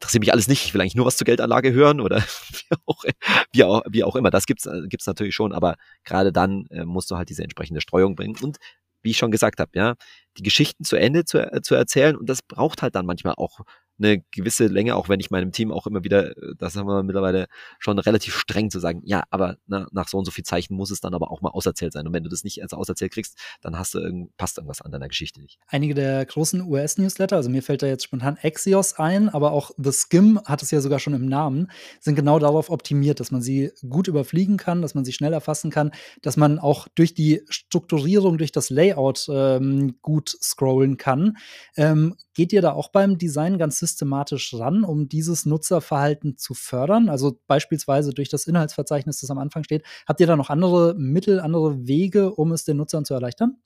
interessiert mich alles nicht, ich will eigentlich nur was zur Geldanlage hören oder [laughs] wie auch, wie auch, wie auch immer. Das gibt's, äh, gibt's natürlich schon, aber gerade dann äh, musst du halt diese entsprechende Streuung bringen. Und wie ich schon gesagt habe, ja, die Geschichten zu Ende zu, äh, zu erzählen und das braucht halt dann manchmal auch eine gewisse Länge, auch wenn ich meinem Team auch immer wieder, äh, das haben wir mittlerweile schon relativ streng zu sagen, ja, aber na, nach so und so viel Zeichen muss es dann aber auch mal auserzählt sein. Und wenn du das nicht als auserzählt kriegst, dann hast du irgend, passt irgendwas an deiner Geschichte nicht. Einige der großen US-Newsletter, also mir fällt da jetzt spontan Axios ein, aber auch The Skim hat es ja sogar schon im Namen, sind genau darauf optimiert, dass man sie gut überfliegen kann, dass man sie schnell erfassen kann, dass man auch durch die Strukturierung, durch das Layout ähm, gut scrollen kann. Ähm, geht ihr da auch beim Design ganz systematisch ran, um dieses Nutzerverhalten zu fördern? Also beispielsweise durch das Inhaltsverzeichnis, das am Anfang steht. Habt ihr da noch andere Mittel, andere Wege, um es den Nutzern zu erleichtern?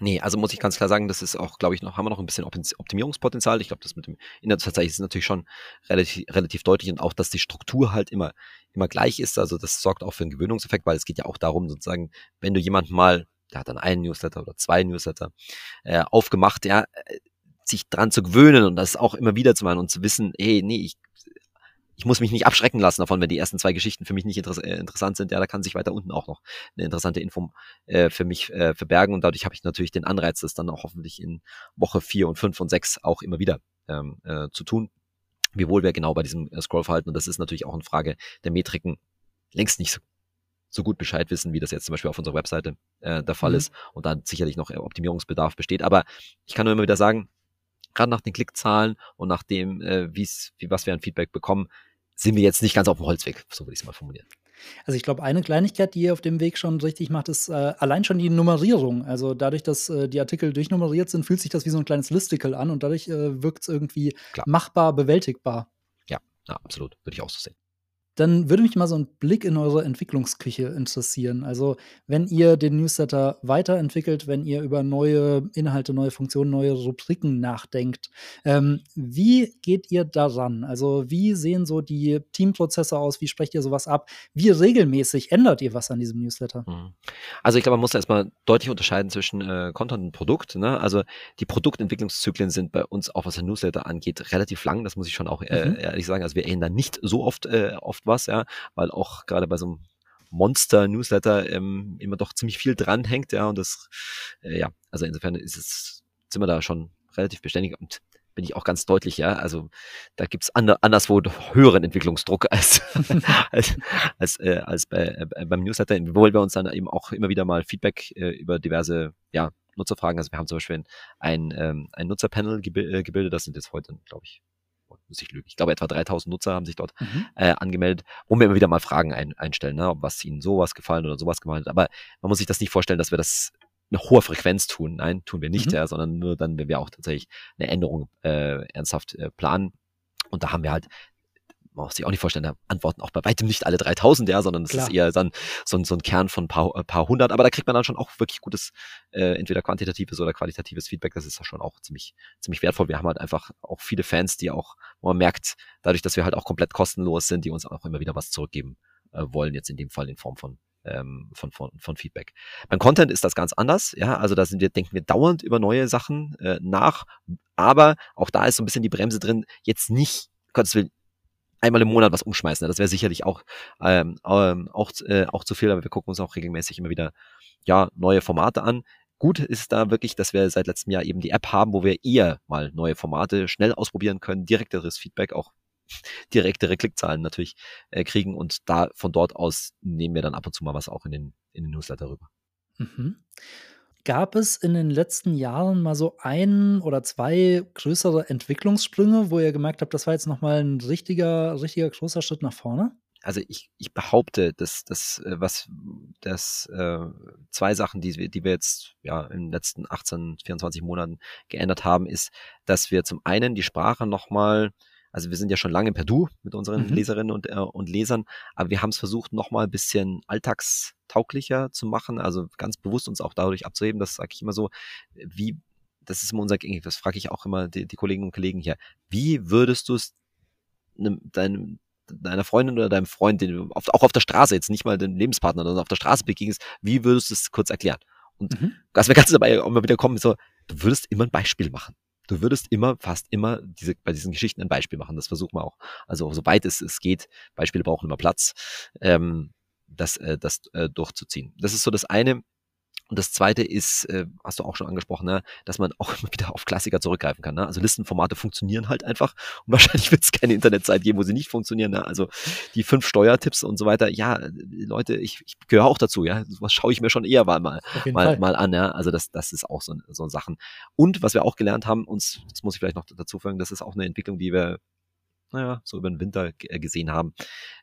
Nee, also muss ich ganz klar sagen, das ist auch, glaube ich, noch, haben wir noch ein bisschen Optimierungspotenzial. Ich glaube, das mit dem Inhaltsverzeichnis ist natürlich schon relativ, relativ deutlich und auch, dass die Struktur halt immer, immer gleich ist. Also das sorgt auch für einen Gewöhnungseffekt, weil es geht ja auch darum, sozusagen, wenn du jemanden mal, der hat dann einen Newsletter oder zwei Newsletter äh, aufgemacht, ja, sich dran zu gewöhnen und das auch immer wieder zu machen und zu wissen, hey, nee, ich, ich muss mich nicht abschrecken lassen davon, wenn die ersten zwei Geschichten für mich nicht interess äh, interessant sind. Ja, da kann sich weiter unten auch noch eine interessante Info äh, für mich äh, verbergen und dadurch habe ich natürlich den Anreiz, das dann auch hoffentlich in Woche vier und fünf und sechs auch immer wieder ähm, äh, zu tun. wie wohl wir genau bei diesem äh, Scrollverhalten, und das ist natürlich auch eine Frage der Metriken, längst nicht so, so gut Bescheid wissen, wie das jetzt zum Beispiel auf unserer Webseite äh, der Fall mhm. ist und dann sicherlich noch Optimierungsbedarf besteht. Aber ich kann nur immer wieder sagen, gerade nach den Klickzahlen und nach dem, äh, wie's, wie was wir an Feedback bekommen, sind wir jetzt nicht ganz auf dem Holzweg, so würde ich es mal formulieren. Also ich glaube, eine Kleinigkeit, die ihr auf dem Weg schon richtig macht, ist äh, allein schon die Nummerierung. Also dadurch, dass äh, die Artikel durchnummeriert sind, fühlt sich das wie so ein kleines Listicle an und dadurch äh, wirkt es irgendwie Klar. machbar, bewältigbar. Ja, ja, absolut. Würde ich auch so sehen dann würde mich mal so ein Blick in eure Entwicklungsküche interessieren. Also, wenn ihr den Newsletter weiterentwickelt, wenn ihr über neue Inhalte, neue Funktionen, neue Rubriken nachdenkt, ähm, wie geht ihr daran? Also, wie sehen so die Teamprozesse aus? Wie sprecht ihr sowas ab? Wie regelmäßig ändert ihr was an diesem Newsletter? Mhm. Also, ich glaube, man muss erstmal deutlich unterscheiden zwischen äh, Content und Produkt. Ne? Also, die Produktentwicklungszyklen sind bei uns, auch was der Newsletter angeht, relativ lang. Das muss ich schon auch äh, mhm. ehrlich sagen. Also, wir ändern nicht so oft, äh, oft was, ja, weil auch gerade bei so einem Monster-Newsletter ähm, immer doch ziemlich viel dranhängt, ja, und das, äh, ja, also insofern ist es, sind wir da schon relativ beständig und bin ich auch ganz deutlich, ja, also da gibt's ander, anderswo höheren Entwicklungsdruck [laughs] als, als, als, äh, als bei, äh, beim Newsletter, obwohl wir uns dann eben auch immer wieder mal Feedback äh, über diverse, ja, Nutzerfragen, also wir haben zum Beispiel ein, ähm, ein Nutzerpanel äh, gebildet, das sind jetzt heute, glaube ich, muss ich lügen. Ich glaube, etwa 3000 Nutzer haben sich dort mhm. äh, angemeldet, wo wir immer wieder mal Fragen ein, einstellen, ne, was ihnen sowas gefallen oder sowas gefallen hat. Aber man muss sich das nicht vorstellen, dass wir das eine hohe Frequenz tun. Nein, tun wir nicht, mhm. ja, sondern nur dann, wenn wir auch tatsächlich eine Änderung äh, ernsthaft äh, planen. Und da haben wir halt man muss sich auch nicht vorstellen, da antworten auch bei weitem nicht alle 3000, ja, sondern es ist eher dann so, so ein Kern von ein paar, ein paar hundert. Aber da kriegt man dann schon auch wirklich gutes, äh, entweder quantitatives oder qualitatives Feedback. Das ist ja schon auch ziemlich, ziemlich wertvoll. Wir haben halt einfach auch viele Fans, die auch, wo man merkt, dadurch, dass wir halt auch komplett kostenlos sind, die uns auch immer wieder was zurückgeben äh, wollen, jetzt in dem Fall in Form von ähm, von, von, von Feedback. Beim Content ist das ganz anders, ja, also da sind wir, denken wir dauernd über neue Sachen äh, nach, aber auch da ist so ein bisschen die Bremse drin, jetzt nicht, Gottes Willen, einmal im Monat was umschmeißen. Das wäre sicherlich auch, ähm, ähm, auch, äh, auch zu viel, aber wir gucken uns auch regelmäßig immer wieder ja, neue Formate an. Gut ist da wirklich, dass wir seit letztem Jahr eben die App haben, wo wir eher mal neue Formate schnell ausprobieren können, direkteres Feedback, auch [laughs] direktere Klickzahlen natürlich äh, kriegen und da von dort aus nehmen wir dann ab und zu mal was auch in den, in den Newsletter rüber. Mhm. Gab es in den letzten Jahren mal so ein oder zwei größere Entwicklungssprünge, wo ihr gemerkt habt, das war jetzt noch mal 'n richtiger richtiger großer Schritt nach vorne? Also, ich ich behaupte, dass das, äh, was dass, äh, 2 Sachen, die wir die wir jetzt, ja, in den letzten 18, 24 Monaten geändert haben, ist, dass wir zum einen die Sprache noch mal also wir sind ja schon lange per Du mit unseren mhm. Leserinnen und, äh, und Lesern, aber wir haben es versucht, nochmal ein bisschen alltagstauglicher zu machen, also ganz bewusst uns auch dadurch abzuheben, das sage ich immer so, wie, das ist immer unser, das frage ich auch immer die, die Kolleginnen und Kollegen hier, wie würdest du es deinem deiner Freundin oder deinem Freund, den du auf, auch auf der Straße jetzt nicht mal den Lebenspartner, sondern auf der Straße begegnest, wie würdest du es kurz erklären? Und mhm. was wir ganz dabei immer wieder kommen, so, du würdest immer ein Beispiel machen du würdest immer, fast immer diese, bei diesen Geschichten ein Beispiel machen. Das versuchen wir auch. Also soweit es, es geht, Beispiele brauchen immer Platz, ähm, das, äh, das äh, durchzuziehen. Das ist so das eine. Und das zweite ist, äh, hast du auch schon angesprochen, ne, dass man auch [laughs] immer wieder auf Klassiker zurückgreifen kann. Ne? Also Listenformate funktionieren halt einfach [laughs] und wahrscheinlich wird es keine Internetseite geben, wo sie nicht funktionieren. Ne? Also die fünf Steuertipps und so weiter, ja, Leute, ich, ich gehöre auch dazu, ja. Was schaue ich mir schon eher mal, mal, mal, mal an, ja. Also das, das ist auch so, so Sachen. Und was wir auch gelernt haben, uns, das muss ich vielleicht noch dazu fügen, das ist auch eine Entwicklung, die wir, naja, so über den Winter gesehen haben.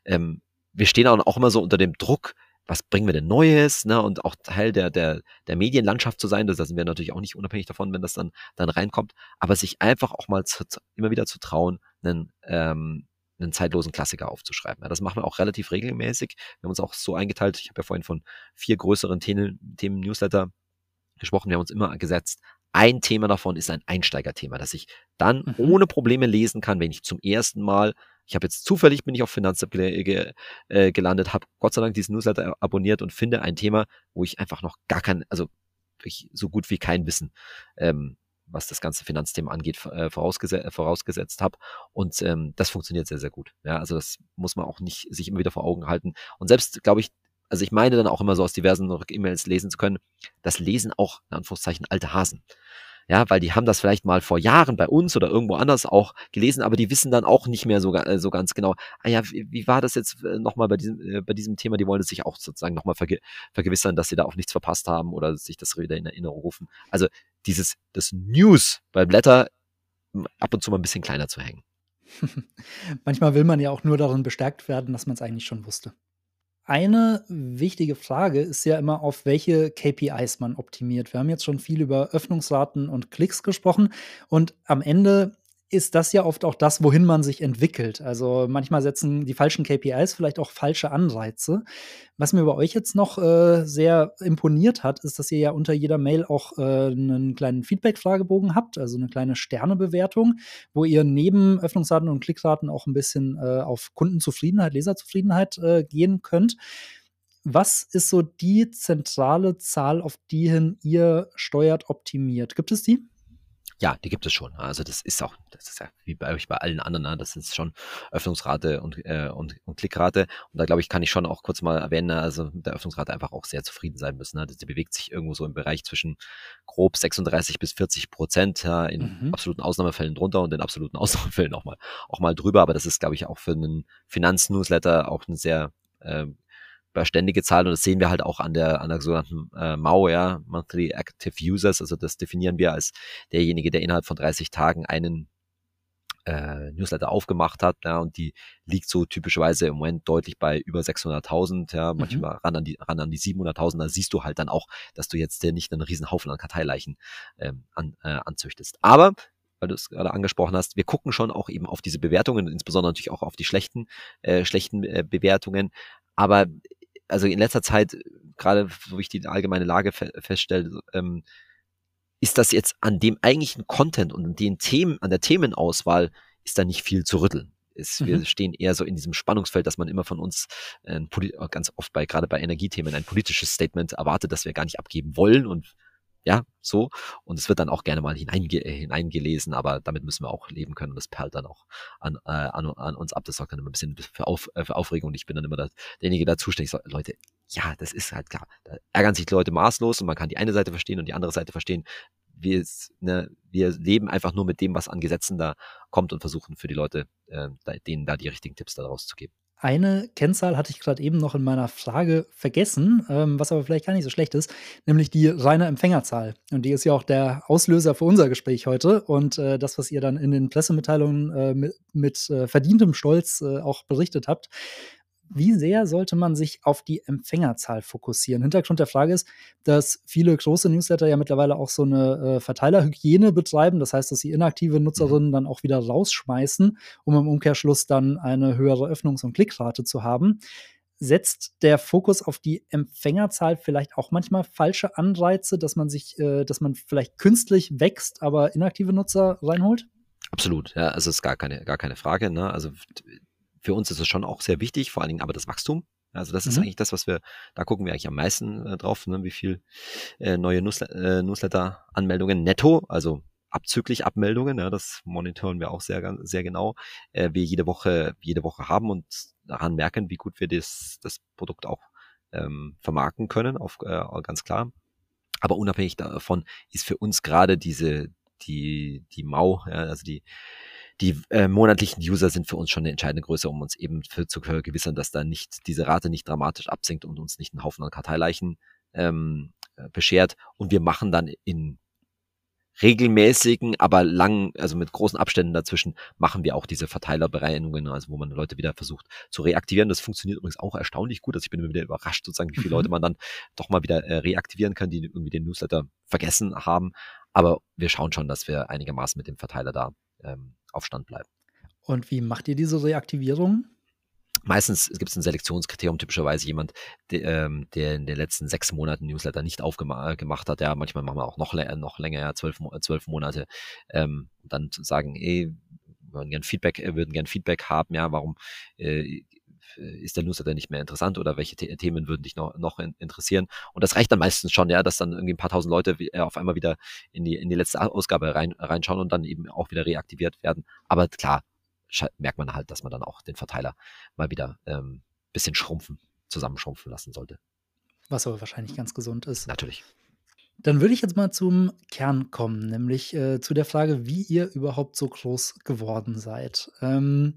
Ähm, wir stehen auch immer so unter dem Druck, was bringen wir denn Neues, ne? Und auch Teil der, der, der Medienlandschaft zu sein, das, sind wir natürlich auch nicht unabhängig davon, wenn das dann, dann reinkommt, aber sich einfach auch mal zu, immer wieder zu trauen, einen, ähm, einen zeitlosen Klassiker aufzuschreiben. Ja, das machen wir auch relativ regelmäßig. Wir haben uns auch so eingeteilt, ich habe ja vorhin von vier größeren Themen, Themen Newsletter gesprochen, wir haben uns immer gesetzt, ein Thema davon ist ein Einsteigerthema, das ich dann mhm. ohne Probleme lesen kann, wenn ich zum ersten Mal ich habe jetzt zufällig bin ich auf Finanzapp ge, äh, gelandet, habe Gott sei Dank diesen Newsletter abonniert und finde ein Thema, wo ich einfach noch gar kein, also so gut wie kein Wissen, ähm, was das ganze Finanzthema angeht, äh, vorausgesetzt, vorausgesetzt habe. Und ähm, das funktioniert sehr, sehr gut. Ja, also das muss man auch nicht sich immer wieder vor Augen halten. Und selbst, glaube ich, also ich meine dann auch immer so aus diversen E-Mails lesen zu können, das lesen auch in Anführungszeichen alte Hasen. Ja, weil die haben das vielleicht mal vor Jahren bei uns oder irgendwo anders auch gelesen, aber die wissen dann auch nicht mehr so, äh, so ganz genau, ah ja, wie, wie war das jetzt äh, nochmal bei diesem, äh, bei diesem Thema? Die wollen sich auch sozusagen nochmal verge vergewissern, dass sie da auch nichts verpasst haben oder sich das wieder in Erinnerung rufen. Also dieses, das News bei Blätter ab und zu mal ein bisschen kleiner zu hängen. [laughs] Manchmal will man ja auch nur darin bestärkt werden, dass man es eigentlich schon wusste. Eine wichtige Frage ist ja immer, auf welche KPIs man optimiert. Wir haben jetzt schon viel über Öffnungsraten und Klicks gesprochen und am Ende ist das ja oft auch das, wohin man sich entwickelt. Also manchmal setzen die falschen KPIs vielleicht auch falsche Anreize. Was mir bei euch jetzt noch äh, sehr imponiert hat, ist, dass ihr ja unter jeder Mail auch äh, einen kleinen Feedback-Fragebogen habt, also eine kleine Sternebewertung, wo ihr neben Öffnungsraten und Klickraten auch ein bisschen äh, auf Kundenzufriedenheit, Leserzufriedenheit äh, gehen könnt. Was ist so die zentrale Zahl, auf die hin ihr steuert, optimiert? Gibt es die? Ja, die gibt es schon. Also das ist auch, das ist ja wie bei euch bei allen anderen, ne? das ist schon Öffnungsrate und, äh, und, und Klickrate. Und da glaube ich, kann ich schon auch kurz mal erwähnen, ne? also mit der Öffnungsrate einfach auch sehr zufrieden sein müssen. Ne? Die bewegt sich irgendwo so im Bereich zwischen grob 36 bis 40 Prozent, ja, in mhm. absoluten Ausnahmefällen drunter und in absoluten Ausnahmefällen auch mal, auch mal drüber. Aber das ist, glaube ich, auch für einen Finanznewsletter auch ein sehr äh, ständige Zahl und das sehen wir halt auch an der, an der sogenannten äh, MAU, ja, Monthly Active Users, also das definieren wir als derjenige, der innerhalb von 30 Tagen einen äh, Newsletter aufgemacht hat, ja, und die liegt so typischerweise im Moment deutlich bei über 600.000, ja, mhm. manchmal ran an die, ran an die 700.000, da siehst du halt dann auch, dass du jetzt dir nicht einen riesen Haufen an Karteileichen ähm, an, äh, anzüchtest. Aber weil du es gerade angesprochen hast, wir gucken schon auch eben auf diese Bewertungen, insbesondere natürlich auch auf die schlechten, äh, schlechten äh, Bewertungen. Aber also in letzter Zeit, gerade wo ich die allgemeine Lage fe feststelle, ähm, ist das jetzt an dem eigentlichen Content und an den Themen, an der Themenauswahl, ist da nicht viel zu rütteln. Mhm. Wir stehen eher so in diesem Spannungsfeld, dass man immer von uns äh, ganz oft bei, gerade bei Energiethemen, ein politisches Statement erwartet, das wir gar nicht abgeben wollen und ja, so. Und es wird dann auch gerne mal hineinge äh, hineingelesen, aber damit müssen wir auch leben können und das perlt dann auch an, äh, an, an uns ab. Das sorgt dann immer ein bisschen für, Auf, äh, für Aufregung und ich bin dann immer der, derjenige, der zuständig ist. Leute, ja, das ist halt klar. Da ärgern sich die Leute maßlos und man kann die eine Seite verstehen und die andere Seite verstehen. Wir, ne, wir leben einfach nur mit dem, was an Gesetzen da kommt und versuchen für die Leute, äh, denen da die richtigen Tipps daraus zu geben. Eine Kennzahl hatte ich gerade eben noch in meiner Frage vergessen, ähm, was aber vielleicht gar nicht so schlecht ist, nämlich die reine Empfängerzahl. Und die ist ja auch der Auslöser für unser Gespräch heute. Und äh, das, was ihr dann in den Pressemitteilungen äh, mit, mit äh, verdientem Stolz äh, auch berichtet habt, wie sehr sollte man sich auf die Empfängerzahl fokussieren? Hintergrund der Frage ist, dass viele große Newsletter ja mittlerweile auch so eine äh, Verteilerhygiene betreiben. Das heißt, dass sie inaktive Nutzerinnen mhm. dann auch wieder rausschmeißen, um im Umkehrschluss dann eine höhere Öffnungs- und Klickrate zu haben. Setzt der Fokus auf die Empfängerzahl vielleicht auch manchmal falsche Anreize, dass man sich, äh, dass man vielleicht künstlich wächst, aber inaktive Nutzer reinholt? Absolut, ja, also ist gar keine, gar keine Frage. Ne? Also für uns ist es schon auch sehr wichtig, vor allen Dingen aber das Wachstum. Also das mhm. ist eigentlich das, was wir, da gucken wir eigentlich am meisten äh, drauf, ne, wie viel äh, neue Newsletter, äh, Newsletter-Anmeldungen netto, also abzüglich Abmeldungen, ja, das monitoren wir auch sehr, sehr genau, äh, wir jede Woche, jede Woche haben und daran merken, wie gut wir das, das Produkt auch ähm, vermarkten können, auf, äh, ganz klar. Aber unabhängig davon ist für uns gerade diese, die, die Mau, ja, also die, die äh, monatlichen User sind für uns schon eine entscheidende Größe, um uns eben für, zu vergewissern, dass da nicht diese Rate nicht dramatisch absinkt und uns nicht einen Haufen an Karteileichen ähm, äh, beschert. Und wir machen dann in regelmäßigen, aber lang, also mit großen Abständen dazwischen, machen wir auch diese Verteilerbereinigungen, also wo man Leute wieder versucht zu reaktivieren. Das funktioniert übrigens auch erstaunlich gut. Also ich bin immer wieder überrascht, sozusagen, wie viele mhm. Leute man dann doch mal wieder äh, reaktivieren kann, die irgendwie den Newsletter vergessen haben. Aber wir schauen schon, dass wir einigermaßen mit dem Verteiler da ähm, auf Stand bleiben. Und wie macht ihr diese Reaktivierung? Meistens gibt es ein Selektionskriterium, typischerweise jemand, der, ähm, der in den letzten sechs Monaten Newsletter nicht aufgemacht hat. Ja, manchmal machen wir auch noch, noch länger, ja, zwölf, zwölf Monate. Ähm, dann sagen, ey, wir würden gern Feedback, äh, würden gern Feedback haben, ja, warum äh, ist der Newsletter nicht mehr interessant oder welche The Themen würden dich noch, noch interessieren? Und das reicht dann meistens schon, ja, dass dann irgendwie ein paar tausend Leute äh, auf einmal wieder in die, in die letzte Ausgabe rein, reinschauen und dann eben auch wieder reaktiviert werden. Aber klar, merkt man halt, dass man dann auch den Verteiler mal wieder ähm, bisschen schrumpfen, zusammenschrumpfen lassen sollte. Was aber wahrscheinlich ganz gesund ist. Natürlich. Dann würde ich jetzt mal zum Kern kommen, nämlich äh, zu der Frage, wie ihr überhaupt so groß geworden seid. Ähm,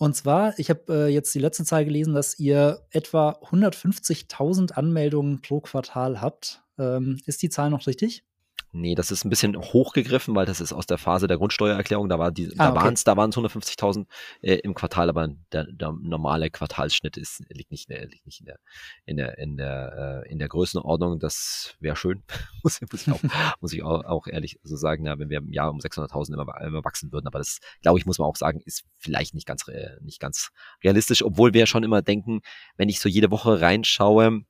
und zwar, ich habe äh, jetzt die letzte Zahl gelesen, dass ihr etwa 150.000 Anmeldungen pro Quartal habt. Ähm, ist die Zahl noch richtig? Nee, das ist ein bisschen hochgegriffen, weil das ist aus der Phase der Grundsteuererklärung. Da, war die, ah, da okay. waren es da waren's 150.000 äh, im Quartal, aber der, der normale Quartalsschnitt ist, liegt nicht, äh, liegt nicht in der, in der, in der, äh, in der Größenordnung. Das wäre schön, [laughs] muss, muss, ich, auch, [laughs] muss ich auch, auch ehrlich so sagen, ja, wenn wir im Jahr um 600.000 immer, immer wachsen würden. Aber das, glaube ich, muss man auch sagen, ist vielleicht nicht ganz, nicht ganz realistisch, obwohl wir schon immer denken, wenn ich so jede Woche reinschaue,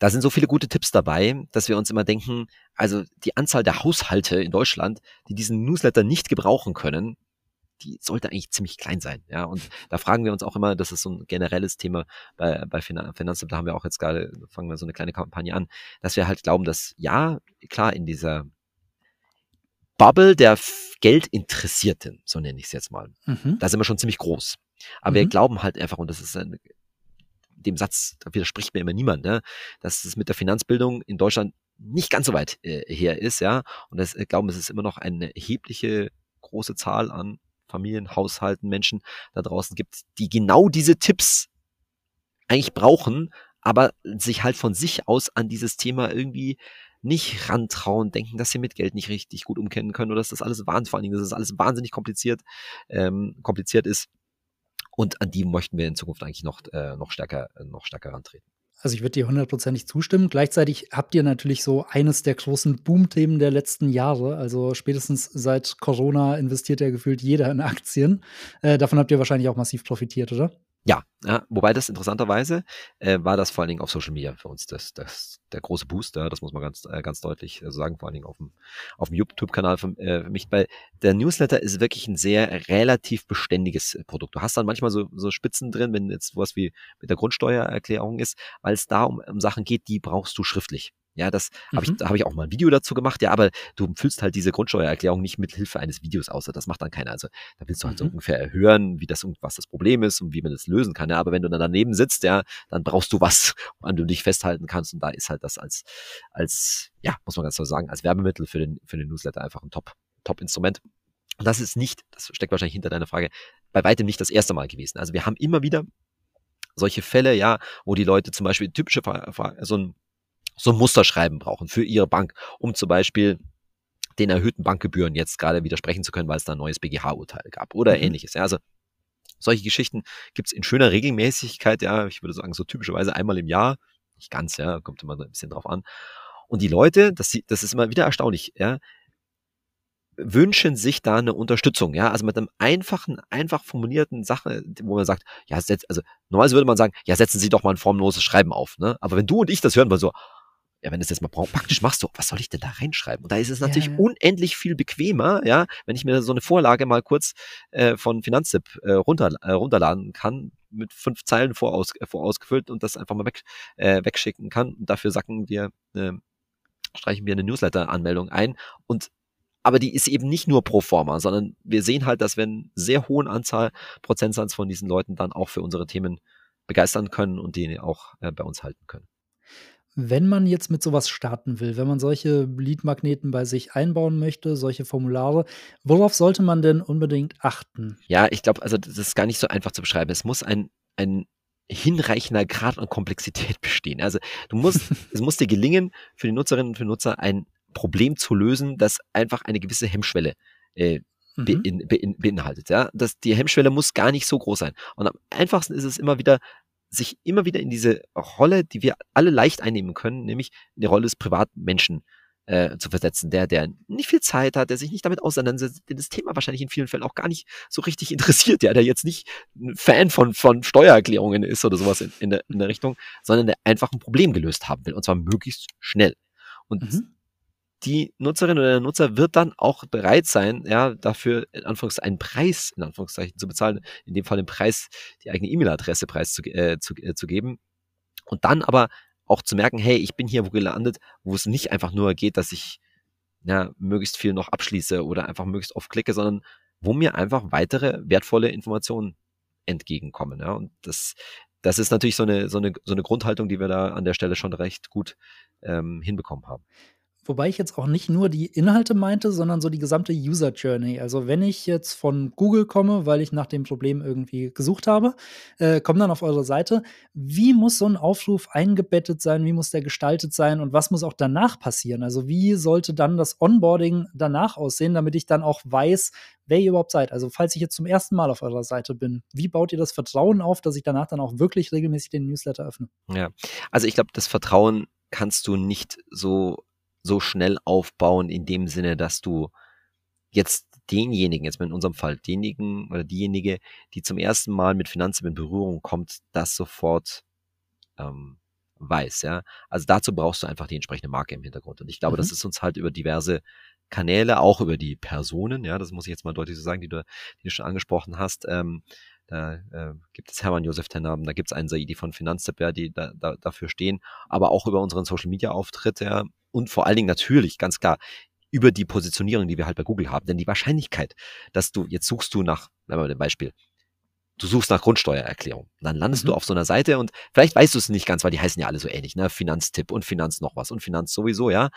da sind so viele gute Tipps dabei, dass wir uns immer denken, also die Anzahl der Haushalte in Deutschland, die diesen Newsletter nicht gebrauchen können, die sollte eigentlich ziemlich klein sein. Ja, und da fragen wir uns auch immer, das ist so ein generelles Thema bei, bei Finanzamt, da haben wir auch jetzt gerade, fangen wir so eine kleine Kampagne an, dass wir halt glauben, dass ja, klar, in dieser Bubble der Geldinteressierten, so nenne ich es jetzt mal, mhm. da sind wir schon ziemlich groß. Aber mhm. wir glauben halt einfach, und das ist ein dem Satz, da widerspricht mir immer niemand, ne, dass es mit der Finanzbildung in Deutschland nicht ganz so weit äh, her ist, ja. Und das äh, glauben, es ist immer noch eine erhebliche große Zahl an Familien, Haushalten, Menschen da draußen gibt, die genau diese Tipps eigentlich brauchen, aber sich halt von sich aus an dieses Thema irgendwie nicht rantrauen, denken, dass sie mit Geld nicht richtig gut umkennen können oder dass das alles wahnsinnig, vor allen Dingen, dass das alles wahnsinnig kompliziert, ähm, kompliziert ist. Und an die möchten wir in Zukunft eigentlich noch, äh, noch stärker, noch stärker rantreten. Also ich würde dir hundertprozentig zustimmen. Gleichzeitig habt ihr natürlich so eines der großen Boom-Themen der letzten Jahre. Also spätestens seit Corona investiert ja gefühlt jeder in Aktien. Äh, davon habt ihr wahrscheinlich auch massiv profitiert, oder? Ja, ja, wobei das interessanterweise äh, war das vor allen Dingen auf Social Media für uns das, das der große Booster, das muss man ganz äh, ganz deutlich äh, sagen, vor allen Dingen auf dem auf dem YouTube-Kanal für, äh, für mich, weil der Newsletter ist wirklich ein sehr relativ beständiges äh, Produkt. Du hast dann manchmal so, so Spitzen drin, wenn jetzt was wie mit der Grundsteuererklärung ist, weil es da um, um Sachen geht, die brauchst du schriftlich. Ja, das mhm. habe ich, da habe ich auch mal ein Video dazu gemacht, ja, aber du füllst halt diese Grundsteuererklärung nicht mit Hilfe eines Videos aus. Das macht dann keiner. Also da willst du halt mhm. so ungefähr hören, wie das was das Problem ist und wie man das lösen kann. Ja, aber wenn du dann daneben sitzt, ja, dann brauchst du was, an du dich festhalten kannst. Und da ist halt das als, als, ja, muss man ganz so sagen, als Werbemittel für den, für den Newsletter einfach ein Top, Top-Instrument. Und das ist nicht, das steckt wahrscheinlich hinter deiner Frage, bei weitem nicht das erste Mal gewesen. Also wir haben immer wieder solche Fälle, ja, wo die Leute zum Beispiel typische, so ein so ein Musterschreiben brauchen für ihre Bank, um zum Beispiel den erhöhten Bankgebühren jetzt gerade widersprechen zu können, weil es da ein neues BGH-Urteil gab oder mhm. ähnliches. Ja, also solche Geschichten gibt's in schöner Regelmäßigkeit, ja, ich würde sagen, so typischerweise einmal im Jahr. Nicht ganz, ja, kommt immer ein bisschen drauf an. Und die Leute, das, das ist immer wieder erstaunlich, ja, wünschen sich da eine Unterstützung, ja, also mit einem einfachen, einfach formulierten Sache, wo man sagt, ja, setz, also normalerweise würde man sagen, ja, setzen Sie doch mal ein formloses Schreiben auf, ne, aber wenn du und ich das hören, weil so, ja, wenn du es jetzt mal praktisch machst, so, was soll ich denn da reinschreiben? Und da ist es natürlich ja, ja. unendlich viel bequemer, ja, wenn ich mir so eine Vorlage mal kurz äh, von Finanztipp äh, runter, äh, runterladen kann, mit fünf Zeilen voraus, äh, vorausgefüllt und das einfach mal weg, äh, wegschicken kann. Und dafür sacken wir, äh, streichen wir eine Newsletter-Anmeldung ein. Und aber die ist eben nicht nur pro forma, sondern wir sehen halt, dass wir einen sehr hohen Anzahl, Prozentsatz von diesen Leuten dann auch für unsere Themen begeistern können und die auch äh, bei uns halten können. Wenn man jetzt mit sowas starten will, wenn man solche Lead-Magneten bei sich einbauen möchte, solche Formulare, worauf sollte man denn unbedingt achten? Ja, ich glaube, also das ist gar nicht so einfach zu beschreiben. Es muss ein, ein hinreichender Grad an Komplexität [laughs] bestehen. Also du musst, [laughs] es muss dir gelingen, für die Nutzerinnen und für Nutzer ein Problem zu lösen, das einfach eine gewisse Hemmschwelle äh, mhm. bein, bein, beinhaltet. Ja? Das, die Hemmschwelle muss gar nicht so groß sein. Und am einfachsten ist es immer wieder sich immer wieder in diese Rolle, die wir alle leicht einnehmen können, nämlich in die Rolle des privaten Menschen äh, zu versetzen, der, der nicht viel Zeit hat, der sich nicht damit auseinandersetzt, der das Thema wahrscheinlich in vielen Fällen auch gar nicht so richtig [laughs] interessiert, ja, der jetzt nicht ein Fan von, von Steuererklärungen ist oder sowas in, in, der, in der Richtung, sondern der einfach ein Problem gelöst haben will, und zwar möglichst schnell. Und mhm die Nutzerin oder der Nutzer wird dann auch bereit sein, ja, dafür in Anführungszeichen einen Preis in Anführungszeichen zu bezahlen, in dem Fall den Preis, die eigene E-Mail-Adresse preis zu, äh, zu, äh, zu geben. Und dann aber auch zu merken, hey, ich bin hier wo gelandet, wo es nicht einfach nur geht, dass ich ja, möglichst viel noch abschließe oder einfach möglichst oft klicke, sondern wo mir einfach weitere wertvolle Informationen entgegenkommen. Ja. Und das das ist natürlich so eine, so eine, so eine Grundhaltung, die wir da an der Stelle schon recht gut ähm, hinbekommen haben. Wobei ich jetzt auch nicht nur die Inhalte meinte, sondern so die gesamte User Journey. Also wenn ich jetzt von Google komme, weil ich nach dem Problem irgendwie gesucht habe, äh, komme dann auf eure Seite. Wie muss so ein Aufruf eingebettet sein? Wie muss der gestaltet sein? Und was muss auch danach passieren? Also wie sollte dann das Onboarding danach aussehen, damit ich dann auch weiß, wer ihr überhaupt seid? Also falls ich jetzt zum ersten Mal auf eurer Seite bin, wie baut ihr das Vertrauen auf, dass ich danach dann auch wirklich regelmäßig den Newsletter öffne? Ja, also ich glaube, das Vertrauen kannst du nicht so so schnell aufbauen in dem Sinne, dass du jetzt denjenigen, jetzt in unserem Fall denjenigen oder diejenige, die zum ersten Mal mit Finanzen in Berührung kommt, das sofort ähm, weiß, ja. Also dazu brauchst du einfach die entsprechende Marke im Hintergrund. Und ich glaube, mhm. das ist uns halt über diverse Kanäle, auch über die Personen, ja, das muss ich jetzt mal deutlich so sagen, die du, die du schon angesprochen hast, ähm, da äh, gibt es Hermann Josef Tennaben, da gibt es einen Saidi von Finanztip, ja, die da, da, dafür stehen, aber auch über unseren Social Media Auftritt, ja, und vor allen Dingen natürlich, ganz klar, über die Positionierung, die wir halt bei Google haben. Denn die Wahrscheinlichkeit, dass du, jetzt suchst du nach, nehmen wir mal ein Beispiel, du suchst nach Grundsteuererklärung. Dann landest mhm. du auf so einer Seite und vielleicht weißt du es nicht ganz, weil die heißen ja alle so ähnlich, ne? Finanztipp und Finanz noch was und Finanz sowieso, ja.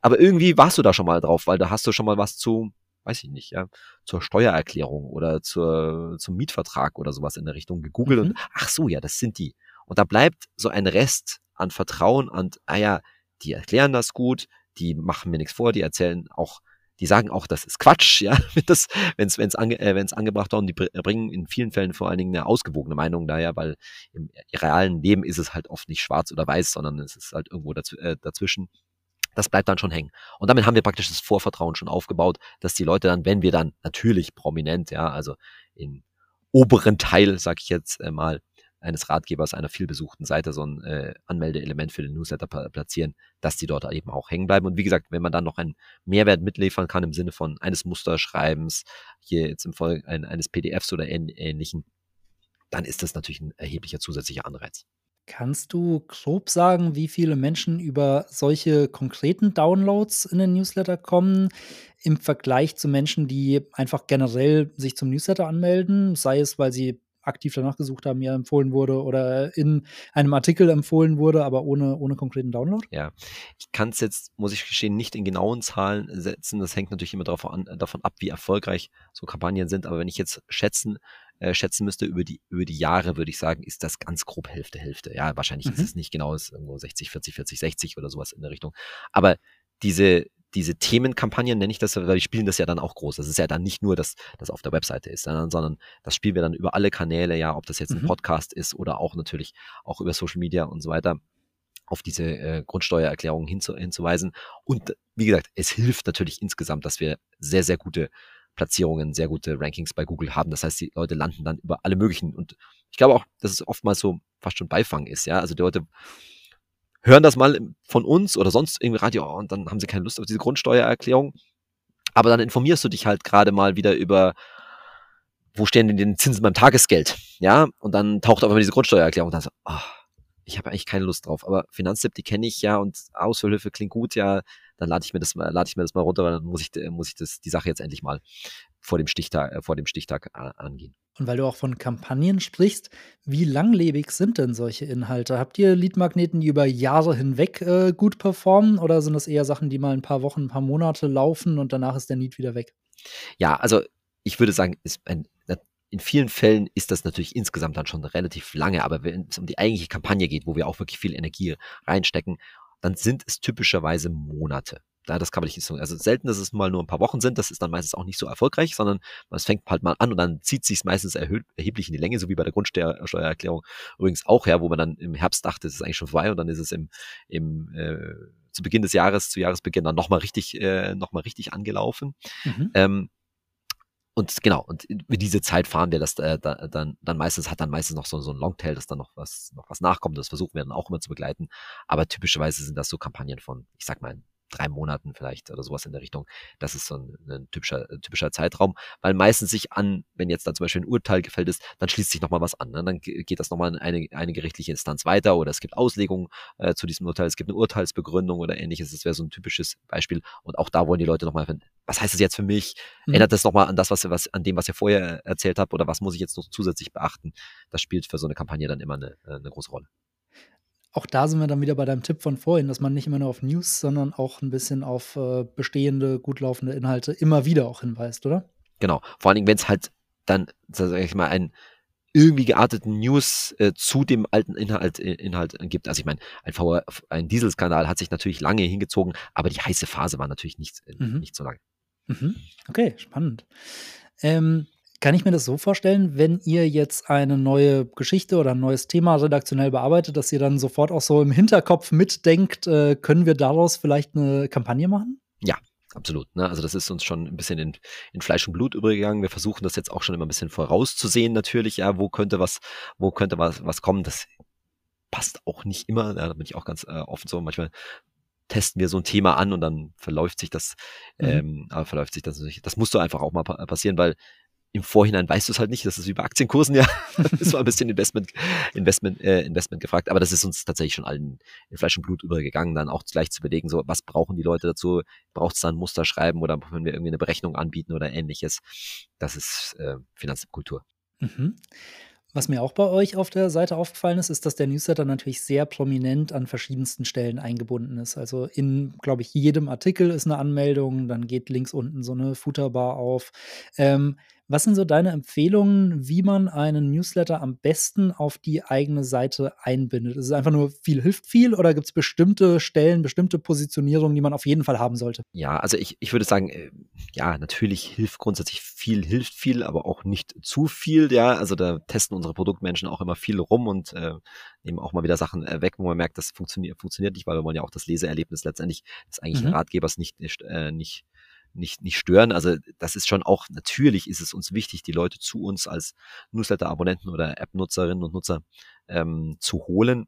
Aber irgendwie warst du da schon mal drauf, weil da hast du schon mal was zu weiß ich nicht, ja, zur Steuererklärung oder zur, zum Mietvertrag oder sowas in der Richtung gegoogelt mhm. und ach so, ja, das sind die. Und da bleibt so ein Rest an Vertrauen und, ah ja, die erklären das gut, die machen mir nichts vor, die erzählen auch, die sagen auch, das ist Quatsch, [laughs] ja, wenn es wenn's ange, äh, wenn's angebracht wird und die bringen in vielen Fällen vor allen Dingen eine ausgewogene Meinung daher, weil im realen Leben ist es halt oft nicht schwarz oder weiß, sondern es ist halt irgendwo dazw äh, dazwischen das bleibt dann schon hängen. Und damit haben wir praktisch das Vorvertrauen schon aufgebaut, dass die Leute dann, wenn wir dann natürlich prominent, ja, also im oberen Teil, sag ich jetzt äh, mal, eines Ratgebers einer vielbesuchten Seite so ein äh, Anmeldeelement für den Newsletter platzieren, dass die dort eben auch hängen bleiben. Und wie gesagt, wenn man dann noch einen Mehrwert mitliefern kann im Sinne von eines Musterschreibens, hier jetzt im Fall ein, eines PDFs oder ähnlichen, dann ist das natürlich ein erheblicher zusätzlicher Anreiz. Kannst du grob sagen, wie viele Menschen über solche konkreten Downloads in den Newsletter kommen, im Vergleich zu Menschen, die einfach generell sich zum Newsletter anmelden, sei es, weil sie aktiv danach gesucht haben, mir empfohlen wurde oder in einem Artikel empfohlen wurde, aber ohne, ohne konkreten Download? Ja, ich kann es jetzt, muss ich gestehen, nicht in genauen Zahlen setzen. Das hängt natürlich immer davon, davon ab, wie erfolgreich so Kampagnen sind. Aber wenn ich jetzt schätzen äh, schätzen müsste, über die, über die Jahre würde ich sagen, ist das ganz grob Hälfte, Hälfte. Ja, wahrscheinlich mhm. ist es nicht genau, es ist irgendwo 60, 40, 40, 60 oder sowas in der Richtung. Aber diese, diese Themenkampagnen nenne ich das, weil wir spielen das ja dann auch groß. Das ist ja dann nicht nur, dass das auf der Webseite ist, sondern, sondern das spielen wir dann über alle Kanäle, ja, ob das jetzt ein mhm. Podcast ist oder auch natürlich auch über Social Media und so weiter auf diese äh, Grundsteuererklärung hinzu, hinzuweisen. Und wie gesagt, es hilft natürlich insgesamt, dass wir sehr, sehr gute Platzierungen, sehr gute Rankings bei Google haben. Das heißt, die Leute landen dann über alle möglichen. Und ich glaube auch, dass es oftmals so fast schon Beifang ist, ja. Also die Leute hören das mal von uns oder sonst irgendwie Radio oh, und dann haben sie keine Lust auf diese Grundsteuererklärung. Aber dann informierst du dich halt gerade mal wieder über, wo stehen denn die Zinsen beim Tagesgeld? Ja, und dann taucht aber diese Grundsteuererklärung und dann so, oh, ich habe eigentlich keine Lust drauf. Aber Finanztipp, die kenne ich ja und Ausfüllhilfe klingt gut, ja, dann lade ich mir das mal, lade ich mir das mal runter, weil dann muss ich, muss ich das, die Sache jetzt endlich mal vor dem Stichtag, äh, vor dem Stichtag äh, angehen. Und weil du auch von Kampagnen sprichst, wie langlebig sind denn solche Inhalte? Habt ihr Leadmagneten, die über Jahre hinweg äh, gut performen oder sind das eher Sachen, die mal ein paar Wochen, ein paar Monate laufen und danach ist der Need wieder weg? Ja, also ich würde sagen, ein, in vielen Fällen ist das natürlich insgesamt dann schon relativ lange, aber wenn es um die eigentliche Kampagne geht, wo wir auch wirklich viel Energie reinstecken dann sind es typischerweise Monate. Ja, das kann man nicht sagen. Also selten, dass es mal nur ein paar Wochen sind, das ist dann meistens auch nicht so erfolgreich, sondern es fängt halt mal an und dann zieht sich meistens erheblich in die Länge, so wie bei der Grundsteuererklärung übrigens auch, ja, wo man dann im Herbst dachte, es ist eigentlich schon vorbei und dann ist es im, im äh, zu Beginn des Jahres, zu Jahresbeginn dann nochmal richtig, äh, noch richtig angelaufen. Mhm. Ähm, und genau, und über diese Zeit fahren wir das äh, dann, dann meistens, hat dann meistens noch so, so ein Longtail, dass dann noch was, noch was nachkommt. Das versuchen wir dann auch immer zu begleiten. Aber typischerweise sind das so Kampagnen von, ich sag mal, drei Monaten vielleicht oder sowas in der Richtung. Das ist so ein, ein typischer, typischer Zeitraum, weil meistens sich an, wenn jetzt da zum Beispiel ein Urteil gefällt ist, dann schließt sich nochmal was an. Ne? Dann geht das nochmal in eine, eine gerichtliche Instanz weiter oder es gibt Auslegungen äh, zu diesem Urteil, es gibt eine Urteilsbegründung oder ähnliches. Das wäre so ein typisches Beispiel. Und auch da wollen die Leute nochmal, was heißt das jetzt für mich? Mhm. Ändert das nochmal an das, was, was, an dem, was ihr vorher erzählt habt oder was muss ich jetzt noch zusätzlich beachten? Das spielt für so eine Kampagne dann immer eine, eine große Rolle auch da sind wir dann wieder bei deinem Tipp von vorhin, dass man nicht immer nur auf News, sondern auch ein bisschen auf äh, bestehende, gut laufende Inhalte immer wieder auch hinweist, oder? Genau. Vor allen Dingen, wenn es halt dann, sag ich mal, einen irgendwie gearteten News äh, zu dem alten Inhalt, äh, Inhalt gibt. Also ich meine, ein, VR, ein Dieselskandal hat sich natürlich lange hingezogen, aber die heiße Phase war natürlich nicht, äh, mhm. nicht so lang. Mhm. Okay, spannend. Ähm, kann ich mir das so vorstellen, wenn ihr jetzt eine neue Geschichte oder ein neues Thema redaktionell bearbeitet, dass ihr dann sofort auch so im Hinterkopf mitdenkt, äh, können wir daraus vielleicht eine Kampagne machen? Ja, absolut. Ne? Also das ist uns schon ein bisschen in, in Fleisch und Blut übergegangen. Wir versuchen das jetzt auch schon immer ein bisschen vorauszusehen natürlich. Ja, wo könnte was, wo könnte was, was kommen? Das passt auch nicht immer. Ja, da bin ich auch ganz äh, offen so. Manchmal testen wir so ein Thema an und dann verläuft sich das, mhm. ähm, aber verläuft sich das natürlich. Das muss doch einfach auch mal passieren, weil im Vorhinein weißt du es halt nicht, das ist wie bei Aktienkursen, ja. [laughs] das war ein bisschen Investment, Investment, äh, Investment gefragt, aber das ist uns tatsächlich schon allen in Fleisch und Blut übergegangen, dann auch gleich zu überlegen, so, was brauchen die Leute dazu? Braucht es da ein Muster schreiben oder können wir irgendwie eine Berechnung anbieten oder ähnliches? Das ist äh, Finanzkultur. Mhm. Was mir auch bei euch auf der Seite aufgefallen ist, ist, dass der Newsletter natürlich sehr prominent an verschiedensten Stellen eingebunden ist. Also in, glaube ich, jedem Artikel ist eine Anmeldung, dann geht links unten so eine Footerbar auf. Ähm, was sind so deine Empfehlungen, wie man einen Newsletter am besten auf die eigene Seite einbindet? Ist es einfach nur viel hilft viel oder gibt es bestimmte Stellen, bestimmte Positionierungen, die man auf jeden Fall haben sollte? Ja, also ich, ich würde sagen, äh, ja, natürlich hilft grundsätzlich viel, hilft viel, aber auch nicht zu viel. Ja, also da testen unsere Produktmenschen auch immer viel rum und äh, nehmen auch mal wieder Sachen äh, weg, wo man merkt, das funktioniert, funktioniert nicht, weil wir wollen ja auch das Leseerlebnis letztendlich des eigentlichen mhm. Ratgebers nicht, äh, nicht nicht, nicht stören. Also das ist schon auch, natürlich ist es uns wichtig, die Leute zu uns als Newsletter-Abonnenten oder App-Nutzerinnen und Nutzer ähm, zu holen.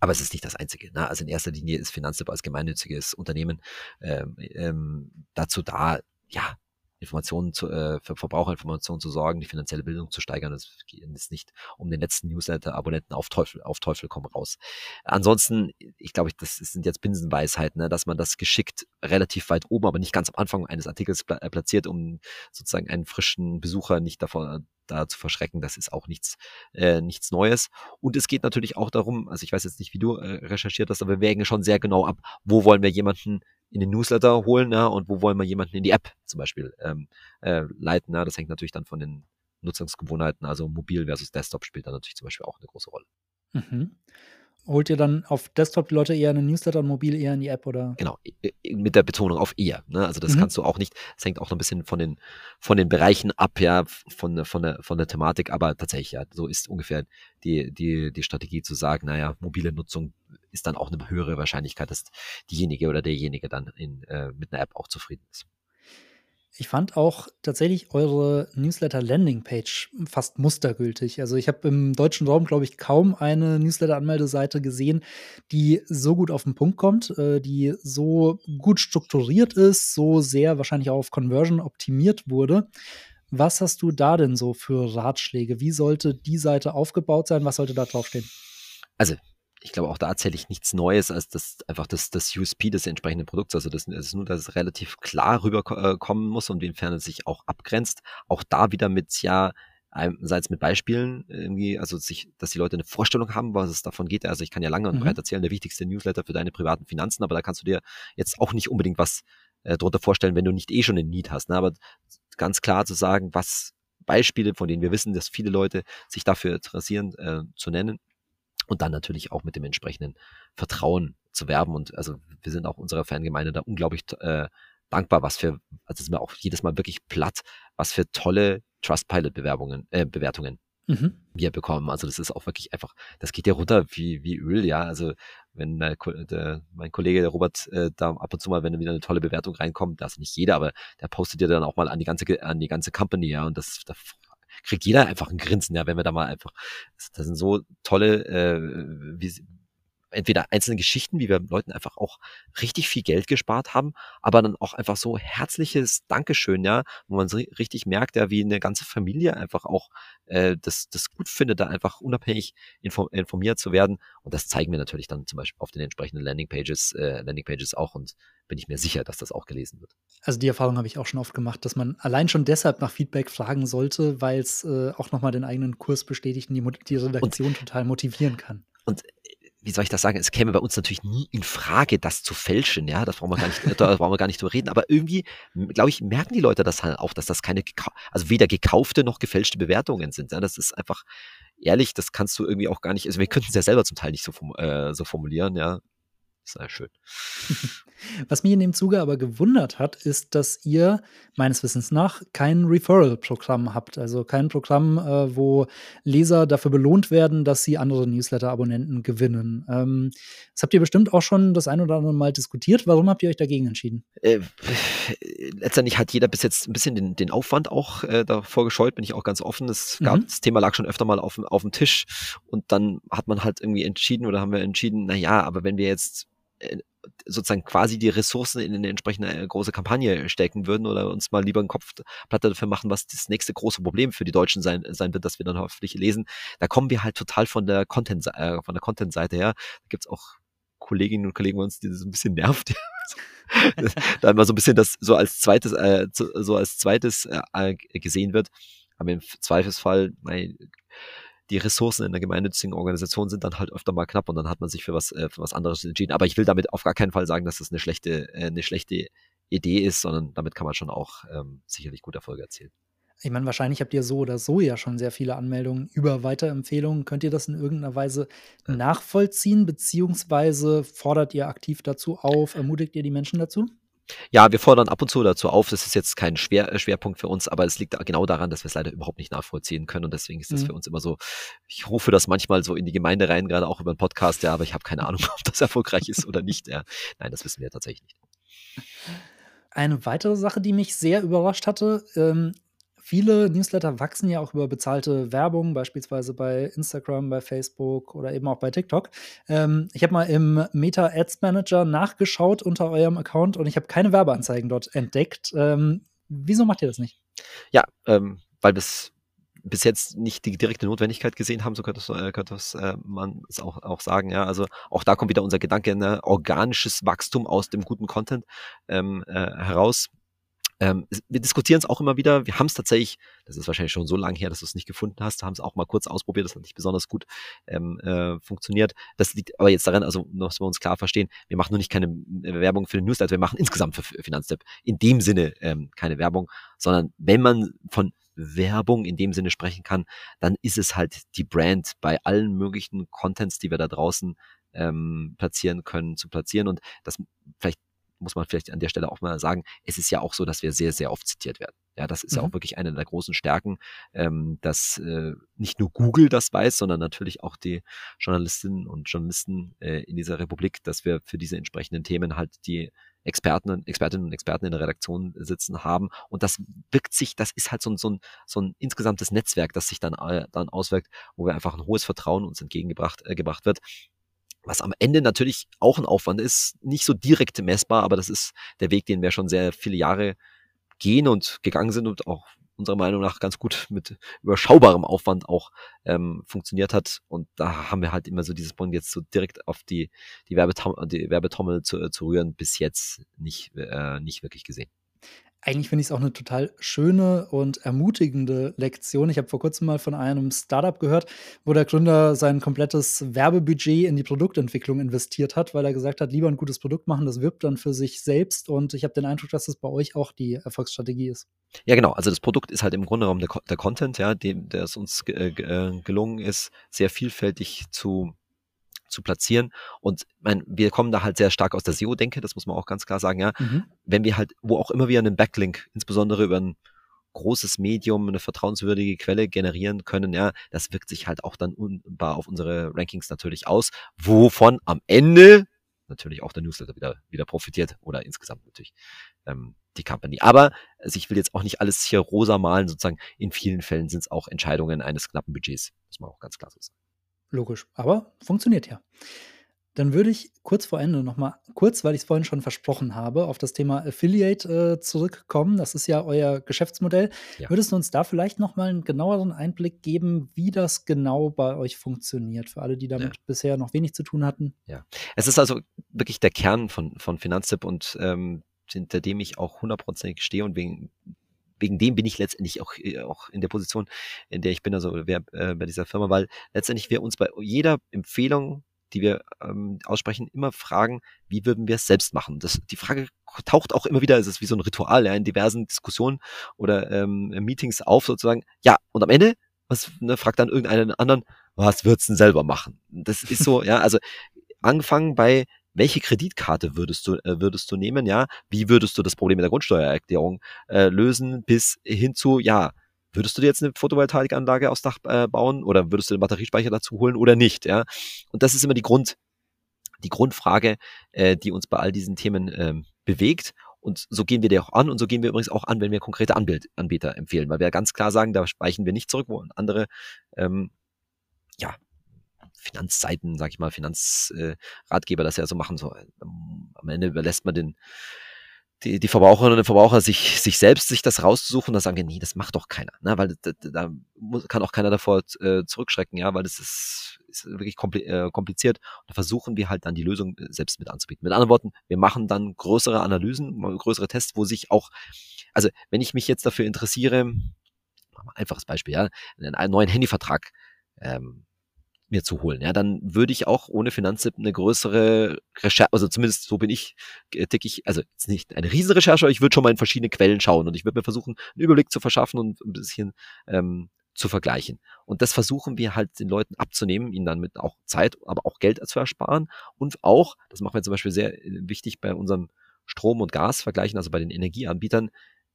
Aber es ist nicht das Einzige. Ne? Also in erster Linie ist Finanztipp als gemeinnütziges Unternehmen ähm, ähm, dazu da, ja, Informationen zu, äh, für Verbraucherinformationen zu sorgen, die finanzielle Bildung zu steigern. Es geht jetzt nicht um den letzten Newsletter-Abonnenten auf Teufel, auf Teufel komm raus. Ansonsten, ich glaube, das sind jetzt Binsenweisheiten, ne, dass man das geschickt relativ weit oben, aber nicht ganz am Anfang eines Artikels äh, platziert, um sozusagen einen frischen Besucher nicht davon da zu verschrecken, das ist auch nichts, äh, nichts Neues. Und es geht natürlich auch darum, also ich weiß jetzt nicht, wie du äh, recherchiert hast, aber wir wägen schon sehr genau ab, wo wollen wir jemanden in den Newsletter holen ja, und wo wollen wir jemanden in die App zum Beispiel ähm, äh, leiten. Ja. Das hängt natürlich dann von den Nutzungsgewohnheiten, also mobil versus Desktop spielt da natürlich zum Beispiel auch eine große Rolle. Mhm holt ihr dann auf Desktop die Leute eher in den Newsletter und mobil eher in die App oder? Genau, mit der Betonung auf eher. Ne? Also das mhm. kannst du auch nicht, es hängt auch noch ein bisschen von den, von den Bereichen ab, ja, von, von, der, von der Thematik, aber tatsächlich, ja, so ist ungefähr die, die, die Strategie zu sagen, naja, mobile Nutzung ist dann auch eine höhere Wahrscheinlichkeit, dass diejenige oder derjenige dann in, äh, mit einer App auch zufrieden ist. Ich fand auch tatsächlich eure Newsletter-Landing-Page fast mustergültig. Also ich habe im deutschen Raum, glaube ich, kaum eine Newsletter-Anmeldeseite gesehen, die so gut auf den Punkt kommt, äh, die so gut strukturiert ist, so sehr wahrscheinlich auch auf Conversion optimiert wurde. Was hast du da denn so für Ratschläge? Wie sollte die Seite aufgebaut sein? Was sollte da draufstehen? Also ich glaube, auch da erzähle ich nichts Neues als das einfach das, das USP des entsprechenden Produkts. Also das, das ist nur, dass es relativ klar rüberkommen muss und inwiefern es sich auch abgrenzt. Auch da wieder mit ja einerseits mit Beispielen irgendwie, also sich, dass die Leute eine Vorstellung haben, was es davon geht. Also ich kann ja lange und mhm. breit erzählen, der wichtigste Newsletter für deine privaten Finanzen, aber da kannst du dir jetzt auch nicht unbedingt was äh, drunter vorstellen, wenn du nicht eh schon einen Need hast. Ne? Aber ganz klar zu sagen, was Beispiele, von denen wir wissen, dass viele Leute sich dafür interessieren, äh, zu nennen und dann natürlich auch mit dem entsprechenden Vertrauen zu werben. Und also wir sind auch unserer Fangemeinde da unglaublich äh, dankbar, was für, also sind wir auch jedes Mal wirklich platt, was für tolle Trustpilot-Bewerbungen, äh, Bewertungen mhm. wir bekommen. Also das ist auch wirklich einfach, das geht ja runter wie, wie Öl, ja. Also wenn der, der, mein Kollege, der Robert, äh, da ab und zu mal, wenn wieder eine tolle Bewertung reinkommt, das ist nicht jeder, aber der postet ja dann auch mal an die ganze, an die ganze Company, ja. Und das, da kriegt jeder einfach ein Grinsen, ja, wenn wir da mal einfach, das sind so tolle, äh, entweder einzelne Geschichten, wie wir Leuten einfach auch richtig viel Geld gespart haben, aber dann auch einfach so herzliches Dankeschön, ja, wo man so richtig merkt, ja, wie eine ganze Familie einfach auch äh, das, das gut findet, da einfach unabhängig informiert zu werden. Und das zeigen wir natürlich dann zum Beispiel auf den entsprechenden Landingpages, äh, Landingpages auch und bin ich mir sicher, dass das auch gelesen wird. Also die Erfahrung habe ich auch schon oft gemacht, dass man allein schon deshalb nach Feedback fragen sollte, weil es äh, auch nochmal den eigenen Kurs bestätigt und die, die Redaktion und, total motivieren kann. Und wie soll ich das sagen, es käme bei uns natürlich nie in Frage, das zu fälschen, ja, das brauchen wir gar nicht, da brauchen wir gar nicht drüber reden, aber irgendwie, glaube ich, merken die Leute das halt auch, dass das keine, also weder gekaufte noch gefälschte Bewertungen sind, ja, das ist einfach, ehrlich, das kannst du irgendwie auch gar nicht, also wir könnten es ja selber zum Teil nicht so, äh, so formulieren, ja, sehr schön. [laughs] Was mich in dem Zuge aber gewundert hat, ist, dass ihr meines Wissens nach kein Referral-Programm habt. Also kein Programm, äh, wo Leser dafür belohnt werden, dass sie andere Newsletter-Abonnenten gewinnen. Ähm, das habt ihr bestimmt auch schon das ein oder andere Mal diskutiert. Warum habt ihr euch dagegen entschieden? Äh, letztendlich hat jeder bis jetzt ein bisschen den, den Aufwand auch äh, davor gescheut, bin ich auch ganz offen. Es gab, mhm. Das Thema lag schon öfter mal auf, auf dem Tisch und dann hat man halt irgendwie entschieden oder haben wir entschieden, na ja, aber wenn wir jetzt sozusagen quasi die Ressourcen in eine entsprechende äh, große Kampagne stecken würden oder uns mal lieber einen Kopf platte dafür machen, was das nächste große Problem für die Deutschen sein, sein wird, das wir dann hoffentlich lesen. Da kommen wir halt total von der Content, äh, von der Content-Seite her. Da gibt's auch Kolleginnen und Kollegen bei uns, die das ein bisschen nervt. [laughs] da immer so ein bisschen das so als zweites, äh, so als zweites äh, gesehen wird. Aber im Zweifelsfall, mein, die Ressourcen in der gemeinnützigen Organisation sind dann halt öfter mal knapp und dann hat man sich für was, äh, für was anderes entschieden. Aber ich will damit auf gar keinen Fall sagen, dass das eine schlechte, äh, eine schlechte Idee ist, sondern damit kann man schon auch ähm, sicherlich gute Erfolge erzielen. Ich meine, wahrscheinlich habt ihr so oder so ja schon sehr viele Anmeldungen über Weiterempfehlungen. Könnt ihr das in irgendeiner Weise nachvollziehen, beziehungsweise fordert ihr aktiv dazu auf, ermutigt ihr die Menschen dazu? Ja, wir fordern ab und zu dazu auf. Das ist jetzt kein Schwer, äh, Schwerpunkt für uns, aber es liegt genau daran, dass wir es leider überhaupt nicht nachvollziehen können. Und deswegen ist das mhm. für uns immer so, ich rufe das manchmal so in die Gemeinde rein, gerade auch über einen Podcast, ja, aber ich habe keine Ahnung, [laughs] ob das erfolgreich ist oder nicht. Ja. Nein, das wissen wir tatsächlich nicht. Eine weitere Sache, die mich sehr überrascht hatte, ähm, Viele Newsletter wachsen ja auch über bezahlte Werbung, beispielsweise bei Instagram, bei Facebook oder eben auch bei TikTok. Ähm, ich habe mal im Meta Ads Manager nachgeschaut unter eurem Account und ich habe keine Werbeanzeigen dort entdeckt. Ähm, wieso macht ihr das nicht? Ja, ähm, weil wir bis jetzt nicht die direkte Notwendigkeit gesehen haben, so könnte, äh, könnte äh, man es auch, auch sagen. Ja, also auch da kommt wieder unser Gedanke, ne, organisches Wachstum aus dem guten Content ähm, äh, heraus. Ähm, wir diskutieren es auch immer wieder. Wir haben es tatsächlich, das ist wahrscheinlich schon so lange her, dass du es nicht gefunden hast, haben es auch mal kurz ausprobiert, das hat nicht besonders gut ähm, äh, funktioniert. Das liegt aber jetzt daran, also dass wir uns klar verstehen, wir machen nur nicht keine äh, Werbung für den Newsletter, wir machen insgesamt für Finanztipp in dem Sinne ähm, keine Werbung, sondern wenn man von Werbung in dem Sinne sprechen kann, dann ist es halt die Brand bei allen möglichen Contents, die wir da draußen ähm, platzieren können, zu platzieren. Und das vielleicht muss man vielleicht an der Stelle auch mal sagen, es ist ja auch so, dass wir sehr, sehr oft zitiert werden. Ja, das ist mhm. ja auch wirklich eine der großen Stärken, ähm, dass äh, nicht nur Google das weiß, sondern natürlich auch die Journalistinnen und Journalisten äh, in dieser Republik, dass wir für diese entsprechenden Themen halt die Experten, Expertinnen und Experten in der Redaktion sitzen haben. Und das wirkt sich, das ist halt so ein, so ein, so ein insgesamtes Netzwerk, das sich dann, äh, dann auswirkt, wo wir einfach ein hohes Vertrauen uns entgegengebracht äh, gebracht wird was am Ende natürlich auch ein Aufwand ist, nicht so direkt messbar, aber das ist der Weg, den wir schon sehr viele Jahre gehen und gegangen sind und auch unserer Meinung nach ganz gut mit überschaubarem Aufwand auch ähm, funktioniert hat. Und da haben wir halt immer so dieses Punkt jetzt so direkt auf die, die, Werbetom die Werbetommel zu, zu rühren, bis jetzt nicht, äh, nicht wirklich gesehen eigentlich finde ich es auch eine total schöne und ermutigende Lektion. Ich habe vor kurzem mal von einem Startup gehört, wo der Gründer sein komplettes Werbebudget in die Produktentwicklung investiert hat, weil er gesagt hat, lieber ein gutes Produkt machen, das wirbt dann für sich selbst. Und ich habe den Eindruck, dass das bei euch auch die Erfolgsstrategie ist. Ja, genau. Also das Produkt ist halt im Grunde genommen der, der Content, ja, dem, der es uns äh, gelungen ist, sehr vielfältig zu zu platzieren. Und mein, wir kommen da halt sehr stark aus der SEO-Denke, das muss man auch ganz klar sagen, ja. Mhm. Wenn wir halt, wo auch immer wir einen Backlink, insbesondere über ein großes Medium, eine vertrauenswürdige Quelle generieren können, ja, das wirkt sich halt auch dann unbar auf unsere Rankings natürlich aus, wovon am Ende natürlich auch der Newsletter wieder, wieder profitiert oder insgesamt natürlich ähm, die Company. Aber also ich will jetzt auch nicht alles hier rosa malen, sozusagen in vielen Fällen sind es auch Entscheidungen eines knappen Budgets, muss man auch ganz klar so sagen. Logisch, aber funktioniert ja. Dann würde ich kurz vor Ende noch mal kurz, weil ich es vorhin schon versprochen habe, auf das Thema Affiliate äh, zurückkommen. Das ist ja euer Geschäftsmodell. Ja. Würdest du uns da vielleicht noch mal einen genaueren Einblick geben, wie das genau bei euch funktioniert, für alle, die damit bisher noch wenig zu tun hatten? Ja, es ist also wirklich der Kern von, von Finanztipp und ähm, hinter dem ich auch hundertprozentig stehe und wegen, wegen dem bin ich letztendlich auch, äh, auch in der Position, in der ich bin, also wer, äh, bei dieser Firma, weil letztendlich wir uns bei jeder Empfehlung die wir ähm, aussprechen, immer fragen, wie würden wir es selbst machen? Das, die Frage taucht auch immer wieder, es ist wie so ein Ritual, ja, in diversen Diskussionen oder ähm, Meetings auf, sozusagen. Ja, und am Ende, was ne, fragt dann irgendeinen anderen, was würdest du denn selber machen? Das ist so, ja, also angefangen bei welche Kreditkarte würdest du, äh, würdest du nehmen, ja? Wie würdest du das Problem mit der Grundsteuererklärung äh, lösen, bis hin zu, ja, würdest du dir jetzt eine Photovoltaikanlage aufs Dach äh, bauen oder würdest du den Batteriespeicher dazu holen oder nicht, ja? Und das ist immer die Grund, die Grundfrage, äh, die uns bei all diesen Themen ähm, bewegt. Und so gehen wir dir auch an und so gehen wir übrigens auch an, wenn wir konkrete Anbild Anbieter empfehlen, weil wir ganz klar sagen, da weichen wir nicht zurück, wo andere ähm, ja, Finanzseiten, sag ich mal, Finanzratgeber äh, das ja so machen. So, ähm, am Ende überlässt man den die, die Verbraucherinnen und Verbraucher sich, sich selbst sich das rauszusuchen, da sagen wir, nee, das macht doch keiner, ne? weil da, da muss, kann auch keiner davor äh, zurückschrecken, ja, weil das ist, ist wirklich äh, kompliziert. Und da versuchen wir halt dann die Lösung äh, selbst mit anzubieten. Mit anderen Worten, wir machen dann größere Analysen, größere Tests, wo sich auch, also wenn ich mich jetzt dafür interessiere, einfaches Beispiel, ja, einen neuen Handyvertrag ähm, mir zu holen. Ja, dann würde ich auch ohne Finanztipp eine größere Recherche, also zumindest so bin ich, äh, tick ich, also jetzt nicht eine Riesenrecherche, aber ich würde schon mal in verschiedene Quellen schauen und ich würde mir versuchen, einen Überblick zu verschaffen und ein bisschen ähm, zu vergleichen. Und das versuchen wir halt den Leuten abzunehmen, ihnen dann mit auch Zeit, aber auch Geld zu ersparen und auch, das machen wir zum Beispiel sehr äh, wichtig bei unserem Strom- und Gasvergleichen, also bei den Energieanbietern,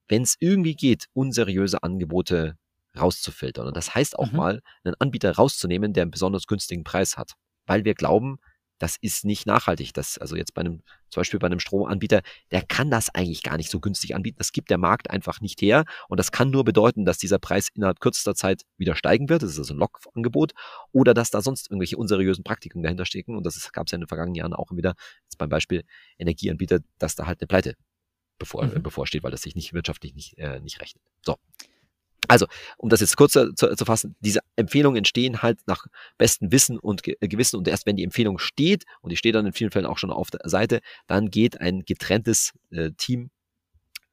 wenn es irgendwie geht, unseriöse Angebote rauszufiltern. Und das heißt auch mhm. mal, einen Anbieter rauszunehmen, der einen besonders günstigen Preis hat. Weil wir glauben, das ist nicht nachhaltig. Das, also jetzt bei einem, zum Beispiel bei einem Stromanbieter, der kann das eigentlich gar nicht so günstig anbieten. Das gibt der Markt einfach nicht her. Und das kann nur bedeuten, dass dieser Preis innerhalb kürzester Zeit wieder steigen wird. Das ist also ein Lokangebot. Oder dass da sonst irgendwelche unseriösen Praktiken dahinter stecken. Und das gab es ja in den vergangenen Jahren auch wieder, jetzt beim Beispiel Energieanbieter, dass da halt eine Pleite bevor, mhm. bevorsteht, weil das sich nicht wirtschaftlich nicht, äh, nicht rechnet. So. Also, um das jetzt kurz zu, zu, fassen, diese Empfehlungen entstehen halt nach bestem Wissen und Ge Gewissen und erst wenn die Empfehlung steht, und die steht dann in vielen Fällen auch schon auf der Seite, dann geht ein getrenntes äh, Team,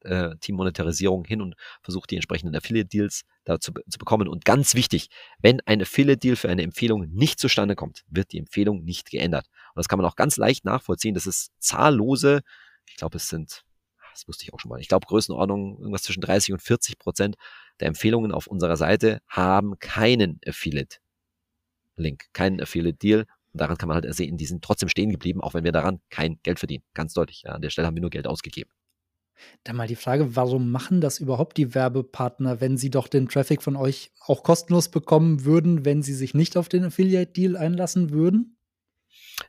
äh, Team-Monetarisierung hin und versucht die entsprechenden Affiliate-Deals da zu, zu bekommen. Und ganz wichtig, wenn ein Affiliate-Deal für eine Empfehlung nicht zustande kommt, wird die Empfehlung nicht geändert. Und das kann man auch ganz leicht nachvollziehen. Das ist zahllose, ich glaube, es sind, das wusste ich auch schon mal, ich glaube Größenordnung irgendwas zwischen 30 und 40 Prozent der Empfehlungen auf unserer Seite haben keinen Affiliate-Link, keinen Affiliate-Deal. Und daran kann man halt sehen, die sind trotzdem stehen geblieben, auch wenn wir daran kein Geld verdienen. Ganz deutlich. Ja, an der Stelle haben wir nur Geld ausgegeben. Dann mal die Frage, warum machen das überhaupt die Werbepartner, wenn sie doch den Traffic von euch auch kostenlos bekommen würden, wenn sie sich nicht auf den Affiliate-Deal einlassen würden?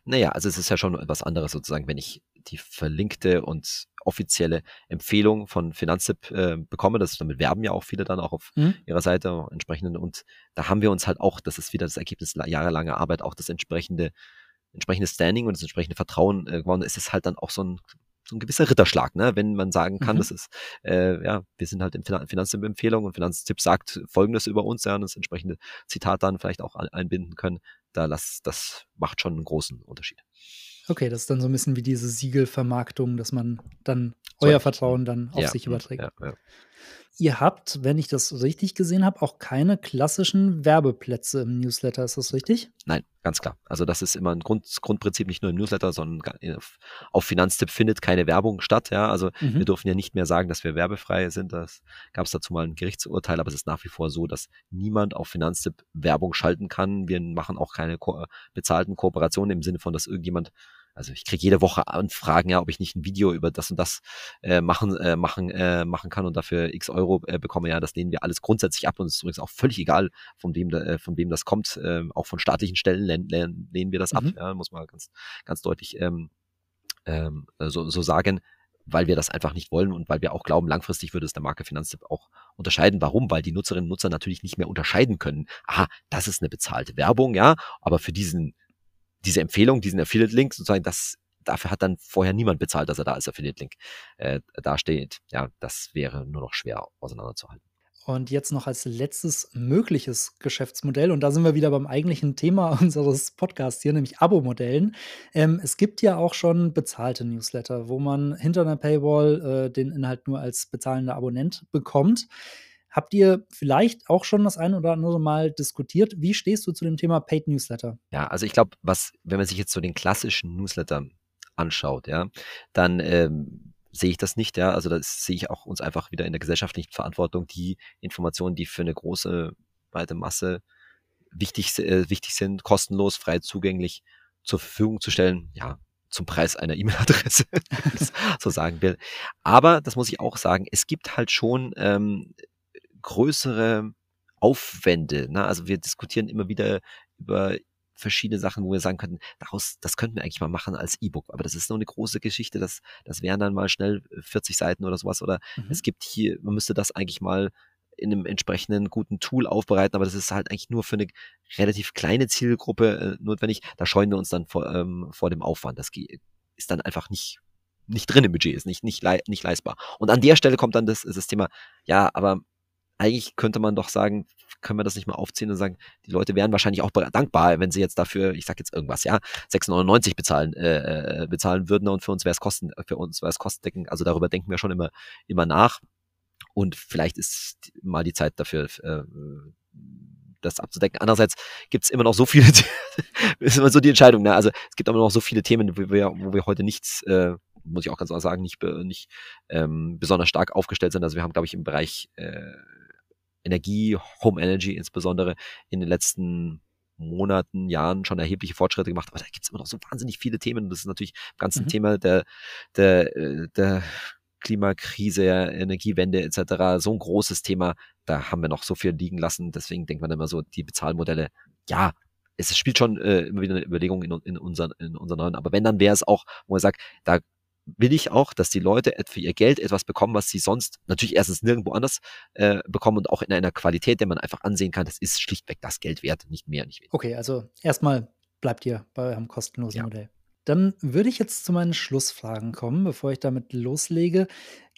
Naja, also es ist ja schon etwas anderes sozusagen, wenn ich die verlinkte und offizielle Empfehlung von Finanztipp äh, bekomme. Das, damit werben ja auch viele dann auch auf mhm. ihrer Seite entsprechenden. Und da haben wir uns halt auch, das ist wieder das Ergebnis jahrelanger Arbeit, auch das entsprechende, entsprechende Standing und das entsprechende Vertrauen äh, gewonnen. Es ist halt dann auch so ein so ein gewisser Ritterschlag, ne? wenn man sagen kann, mhm. das ist, äh, ja, wir sind halt in Finanztipp-Empfehlung und Finanztipp sagt Folgendes über uns, ja, und das entsprechende Zitat dann vielleicht auch einbinden können, da lass, das macht schon einen großen Unterschied. Okay, das ist dann so ein bisschen wie diese Siegelvermarktung, dass man dann euer so, Vertrauen dann auf ja, sich überträgt. Ja, ja. Ihr habt, wenn ich das richtig gesehen habe, auch keine klassischen Werbeplätze im Newsletter. Ist das richtig? Nein, ganz klar. Also das ist immer ein Grund, Grundprinzip nicht nur im Newsletter, sondern auf Finanztipp findet keine Werbung statt. Ja, also mhm. wir dürfen ja nicht mehr sagen, dass wir werbefrei sind. Das gab es dazu mal ein Gerichtsurteil, aber es ist nach wie vor so, dass niemand auf Finanztipp Werbung schalten kann. Wir machen auch keine ko bezahlten Kooperationen im Sinne von, dass irgendjemand also ich kriege jede Woche Anfragen, ja, ob ich nicht ein Video über das und das äh, machen, äh, machen, äh, machen kann und dafür x Euro äh, bekomme. Ja, das lehnen wir alles grundsätzlich ab und es ist übrigens auch völlig egal, von wem, äh, von wem das kommt. Äh, auch von staatlichen Stellen lehnen, lehnen, wir das mhm. ab, ja, muss man ganz, ganz deutlich ähm, ähm, so, so sagen weil wir das einfach nicht wollen und weil wir auch glauben, langfristig würde es der Marke Finanztipp auch unterscheiden. Warum? Weil die Nutzerinnen und Nutzer natürlich nicht mehr unterscheiden können. Aha, das ist eine bezahlte Werbung, ja, aber für diesen diese Empfehlung, diesen Affiliate-Link sozusagen, das dafür hat dann vorher niemand bezahlt, dass er da als Affiliate-Link äh, dasteht. Ja, das wäre nur noch schwer auseinanderzuhalten. Und jetzt noch als letztes mögliches Geschäftsmodell, und da sind wir wieder beim eigentlichen Thema [laughs] unseres Podcasts hier, nämlich Abo-Modellen. Ähm, es gibt ja auch schon bezahlte Newsletter, wo man hinter einer Paywall äh, den Inhalt nur als bezahlender Abonnent bekommt. Habt ihr vielleicht auch schon das ein oder andere Mal diskutiert? Wie stehst du zu dem Thema Paid Newsletter? Ja, also ich glaube, was, wenn man sich jetzt so den klassischen Newsletter anschaut, ja, dann ähm, sehe ich das nicht, ja. Also das sehe ich auch uns einfach wieder in der gesellschaftlichen Verantwortung, die Informationen, die für eine große, breite Masse wichtig, äh, wichtig sind, kostenlos, frei zugänglich zur Verfügung zu stellen, ja, zum Preis einer E-Mail-Adresse, [laughs] so sagen will. Aber das muss ich auch sagen, es gibt halt schon ähm, größere Aufwände. Ne? Also wir diskutieren immer wieder über verschiedene Sachen, wo wir sagen könnten, daraus, das könnten wir eigentlich mal machen als E-Book. Aber das ist nur eine große Geschichte, das, das wären dann mal schnell 40 Seiten oder sowas. Oder mhm. es gibt hier, man müsste das eigentlich mal in einem entsprechenden guten Tool aufbereiten, aber das ist halt eigentlich nur für eine relativ kleine Zielgruppe äh, notwendig. Da scheuen wir uns dann vor, ähm, vor dem Aufwand. Das ist dann einfach nicht nicht drin im Budget, ist nicht, nicht, nicht leistbar. Und an der Stelle kommt dann das, das Thema, ja, aber eigentlich könnte man doch sagen, können wir das nicht mal aufziehen und sagen, die Leute wären wahrscheinlich auch dankbar, wenn sie jetzt dafür, ich sag jetzt irgendwas, ja, 6,99 bezahlen, äh, äh, bezahlen würden und für uns wäre es kosten, für uns wäre es kostendeckend. Also darüber denken wir schon immer, immer nach. Und vielleicht ist mal die Zeit dafür, äh, das abzudecken. Andererseits gibt es immer noch so viele, [laughs] ist immer so die Entscheidung, ne? Also es gibt immer noch so viele Themen, wo wir, wo wir heute nichts, äh, muss ich auch ganz klar sagen, nicht, nicht ähm, besonders stark aufgestellt sind. Also wir haben, glaube ich, im Bereich äh, Energie, Home Energy insbesondere in den letzten Monaten, Jahren schon erhebliche Fortschritte gemacht, aber da gibt es immer noch so wahnsinnig viele Themen. Und das ist natürlich im ganzen mhm. Thema der, der, äh, der Klimakrise, Energiewende etc. so ein großes Thema. Da haben wir noch so viel liegen lassen. Deswegen denkt man immer so, die Bezahlmodelle, ja, es spielt schon äh, immer wieder eine Überlegung in, in, unseren, in unseren neuen. Aber wenn, dann wäre es auch, wo man sagt, da will ich auch, dass die Leute für ihr Geld etwas bekommen, was sie sonst natürlich erstens nirgendwo anders äh, bekommen und auch in einer Qualität, der man einfach ansehen kann, das ist schlichtweg das Geld wert, nicht mehr, nicht weniger. Okay, also erstmal bleibt ihr bei eurem kostenlosen ja. Modell. Dann würde ich jetzt zu meinen Schlussfragen kommen, bevor ich damit loslege.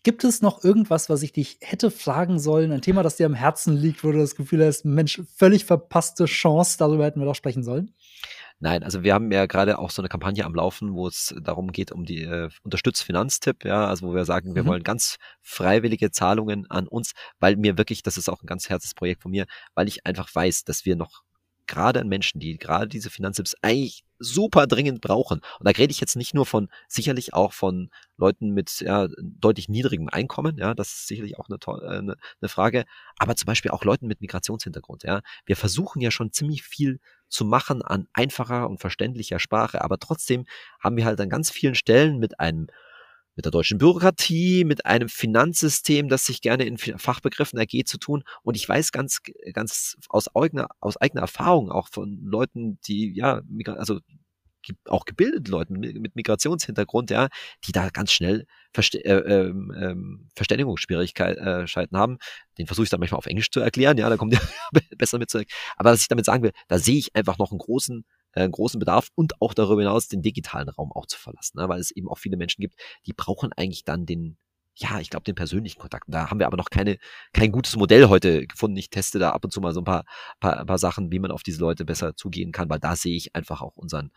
Gibt es noch irgendwas, was ich dich hätte fragen sollen? Ein Thema, das dir am Herzen liegt, wo du das Gefühl hast, Mensch, völlig verpasste Chance, darüber hätten wir doch sprechen sollen? Nein, also wir haben ja gerade auch so eine Kampagne am Laufen, wo es darum geht, um die äh, Unterstützt Finanztipp, ja, also wo wir sagen, wir mhm. wollen ganz freiwillige Zahlungen an uns, weil mir wirklich, das ist auch ein ganz Herzensprojekt von mir, weil ich einfach weiß, dass wir noch gerade an Menschen, die gerade diese Finanztipps eigentlich super dringend brauchen. Und da rede ich jetzt nicht nur von, sicherlich auch von Leuten mit ja, deutlich niedrigem Einkommen, ja, das ist sicherlich auch eine, eine, eine Frage, aber zum Beispiel auch Leuten mit Migrationshintergrund, ja. Wir versuchen ja schon ziemlich viel zu machen an einfacher und verständlicher Sprache, aber trotzdem haben wir halt an ganz vielen Stellen mit einem mit der deutschen Bürokratie, mit einem Finanzsystem, das sich gerne in Fachbegriffen ergeht, zu tun. Und ich weiß ganz, ganz aus eigener, aus eigener Erfahrung auch von Leuten, die, ja, also auch gebildete Leute mit Migrationshintergrund, ja, die da ganz schnell Verste äh, ähm, ähm Verständigungsschwierigkeiten äh, haben. Den versuche ich dann manchmal auf Englisch zu erklären, ja, da kommt [laughs] ihr besser mit zurück. Aber was ich damit sagen will, da sehe ich einfach noch einen großen äh, großen Bedarf und auch darüber hinaus den digitalen Raum auch zu verlassen, ne? weil es eben auch viele Menschen gibt, die brauchen eigentlich dann den, ja, ich glaube, den persönlichen Kontakt. Da haben wir aber noch keine, kein gutes Modell heute gefunden. Ich teste da ab und zu mal so ein paar, paar, paar Sachen, wie man auf diese Leute besser zugehen kann, weil da sehe ich einfach auch unseren,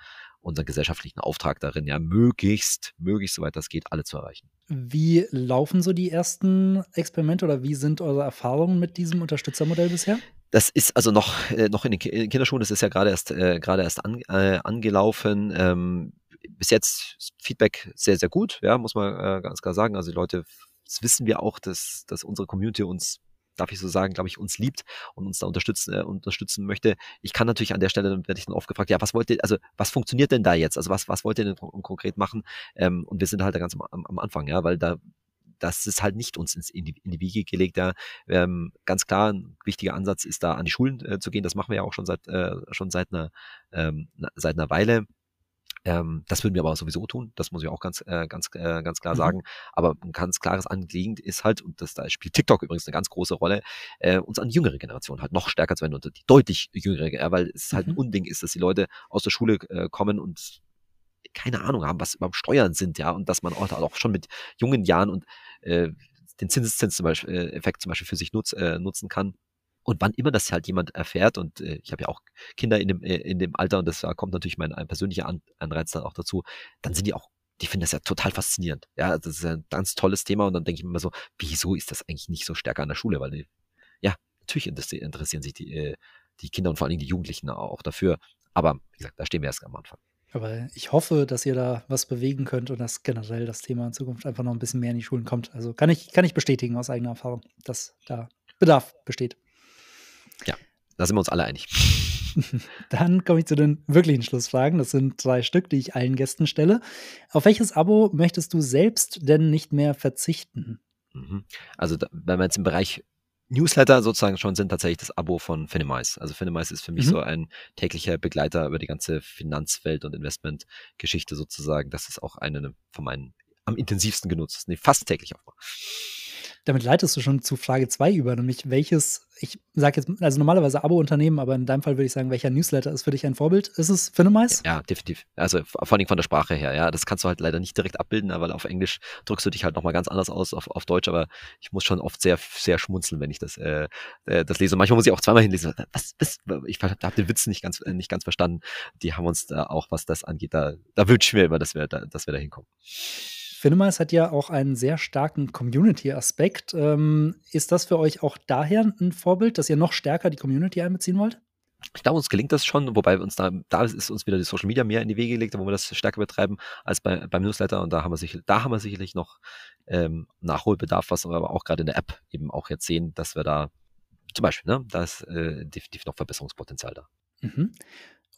unseren gesellschaftlichen Auftrag darin, ja, möglichst, möglichst, soweit das geht, alle zu erreichen. Wie laufen so die ersten Experimente oder wie sind eure Erfahrungen mit diesem Unterstützermodell bisher? Das ist also noch, äh, noch in den Kinderschuhen, das ist ja gerade erst, äh, gerade erst an, äh, angelaufen. Ähm, bis jetzt Feedback sehr, sehr gut, ja, muss man äh, ganz klar sagen. Also die Leute, das wissen wir auch, dass, dass unsere Community uns darf ich so sagen, glaube ich, uns liebt und uns da unterstützen, äh, unterstützen möchte. Ich kann natürlich an der Stelle, dann werde ich dann oft gefragt, ja, was wollt ihr, also was funktioniert denn da jetzt? Also was, was wollt ihr denn konkret machen? Ähm, und wir sind halt da ganz am, am Anfang, ja, weil da das ist halt nicht uns in, die, in die Wiege gelegt. Ja, ähm, ganz klar, ein wichtiger Ansatz ist da an die Schulen äh, zu gehen. Das machen wir ja auch schon seit äh, schon seit einer ähm, seit einer Weile. Ähm, das würden wir aber sowieso tun, das muss ich auch ganz, äh, ganz, äh, ganz klar mhm. sagen. Aber ein ganz klares Anliegen ist halt, und das, da spielt TikTok übrigens eine ganz große Rolle, äh, uns an die jüngere Generation halt noch stärker zu wenden und die deutlich jüngere, äh, weil es halt mhm. ein Unding ist, dass die Leute aus der Schule äh, kommen und keine Ahnung haben, was überhaupt Steuern sind, ja, und dass man auch, auch schon mit jungen Jahren und äh, den Zinseszins zum Beispiel, äh, Effekt zum Beispiel für sich nutz, äh, nutzen kann. Und wann immer das halt jemand erfährt, und äh, ich habe ja auch Kinder in dem, äh, in dem Alter, und das da kommt natürlich mein ein persönlicher An Anreiz dann auch dazu, dann sind die auch, die finden das ja total faszinierend. Ja, das ist ein ganz tolles Thema und dann denke ich mir immer so, wieso ist das eigentlich nicht so stärker an der Schule? Weil die, ja, natürlich interessieren sich die, äh, die Kinder und vor allen Dingen die Jugendlichen auch dafür. Aber wie gesagt, da stehen wir erst am Anfang. Aber ich hoffe, dass ihr da was bewegen könnt und dass generell das Thema in Zukunft einfach noch ein bisschen mehr in die Schulen kommt. Also kann ich, kann ich bestätigen aus eigener Erfahrung, dass da Bedarf besteht. Ja, da sind wir uns alle einig. [laughs] Dann komme ich zu den wirklichen Schlussfragen. Das sind drei Stück, die ich allen Gästen stelle. Auf welches Abo möchtest du selbst denn nicht mehr verzichten? Mhm. Also, wenn wir jetzt im Bereich Newsletter sozusagen schon sind tatsächlich das Abo von Finemize. Also Finemize ist für mich mhm. so ein täglicher Begleiter über die ganze Finanzwelt und Investmentgeschichte sozusagen. Das ist auch eine von meinen am intensivsten genutzten, nee, fast täglich auch mal. Damit leitest du schon zu Frage 2 über, nämlich welches, ich sage jetzt, also normalerweise Abo-Unternehmen, aber in deinem Fall würde ich sagen, welcher Newsletter ist für dich ein Vorbild? Ist es Finemize? Ja, definitiv. Also vor allem von der Sprache her, ja. Das kannst du halt leider nicht direkt abbilden, weil auf Englisch drückst du dich halt nochmal ganz anders aus, auf, auf Deutsch, aber ich muss schon oft sehr, sehr schmunzeln, wenn ich das, äh, äh das lese. Manchmal muss ich auch zweimal hinlesen. Was, was, ich habe den Witz nicht ganz, äh, nicht ganz verstanden. Die haben uns da auch, was das angeht, da, da wünsche ich mir immer, dass wir da, dass wir da hinkommen. Finemize hat ja auch einen sehr starken Community-Aspekt. Ähm, ist das für euch auch daher ein Vorbild, dass ihr noch stärker die Community einbeziehen wollt? Ich glaube, uns gelingt das schon, wobei uns da, da ist uns wieder die Social Media mehr in die Wege gelegt, wo wir das stärker betreiben als bei, beim Newsletter. Und da haben wir sicherlich, da haben wir sicherlich noch ähm, Nachholbedarf, was wir aber auch gerade in der App eben auch jetzt sehen, dass wir da zum Beispiel, ne, da ist äh, definitiv noch Verbesserungspotenzial da. Mhm.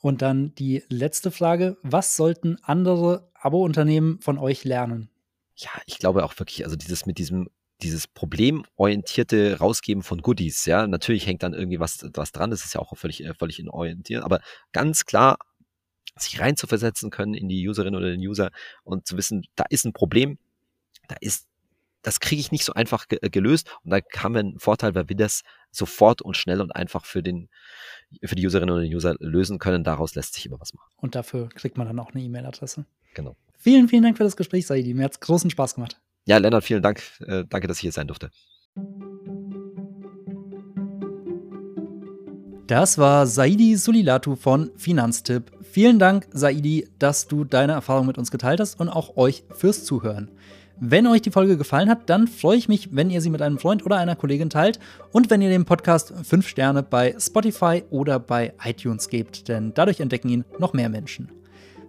Und dann die letzte Frage: Was sollten andere Abo-Unternehmen von euch lernen? Ja, ich glaube auch wirklich, also dieses mit diesem dieses problemorientierte Rausgeben von Goodies, ja, natürlich hängt dann irgendwie was, was dran, das ist ja auch völlig, äh, völlig in orientieren, aber ganz klar, sich reinzuversetzen können in die Userin oder den User und zu wissen, da ist ein Problem, da ist, das kriege ich nicht so einfach ge gelöst und da haben wir einen Vorteil, weil wir das sofort und schnell und einfach für den, für die Userinnen oder den User lösen können. Daraus lässt sich immer was machen. Und dafür kriegt man dann auch eine E-Mail-Adresse. Genau. Vielen, vielen Dank für das Gespräch, Saidi. Mir hat es großen Spaß gemacht. Ja, Lennart, vielen Dank. Äh, danke, dass ich hier sein durfte. Das war Saidi Sulilatu von Finanztipp. Vielen Dank, Saidi, dass du deine Erfahrung mit uns geteilt hast und auch euch fürs Zuhören. Wenn euch die Folge gefallen hat, dann freue ich mich, wenn ihr sie mit einem Freund oder einer Kollegin teilt und wenn ihr dem Podcast 5 Sterne bei Spotify oder bei iTunes gebt, denn dadurch entdecken ihn noch mehr Menschen.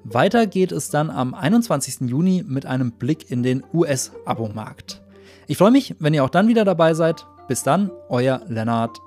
Weiter geht es dann am 21. Juni mit einem Blick in den US-Abo-Markt. Ich freue mich, wenn ihr auch dann wieder dabei seid. Bis dann, euer Lennart.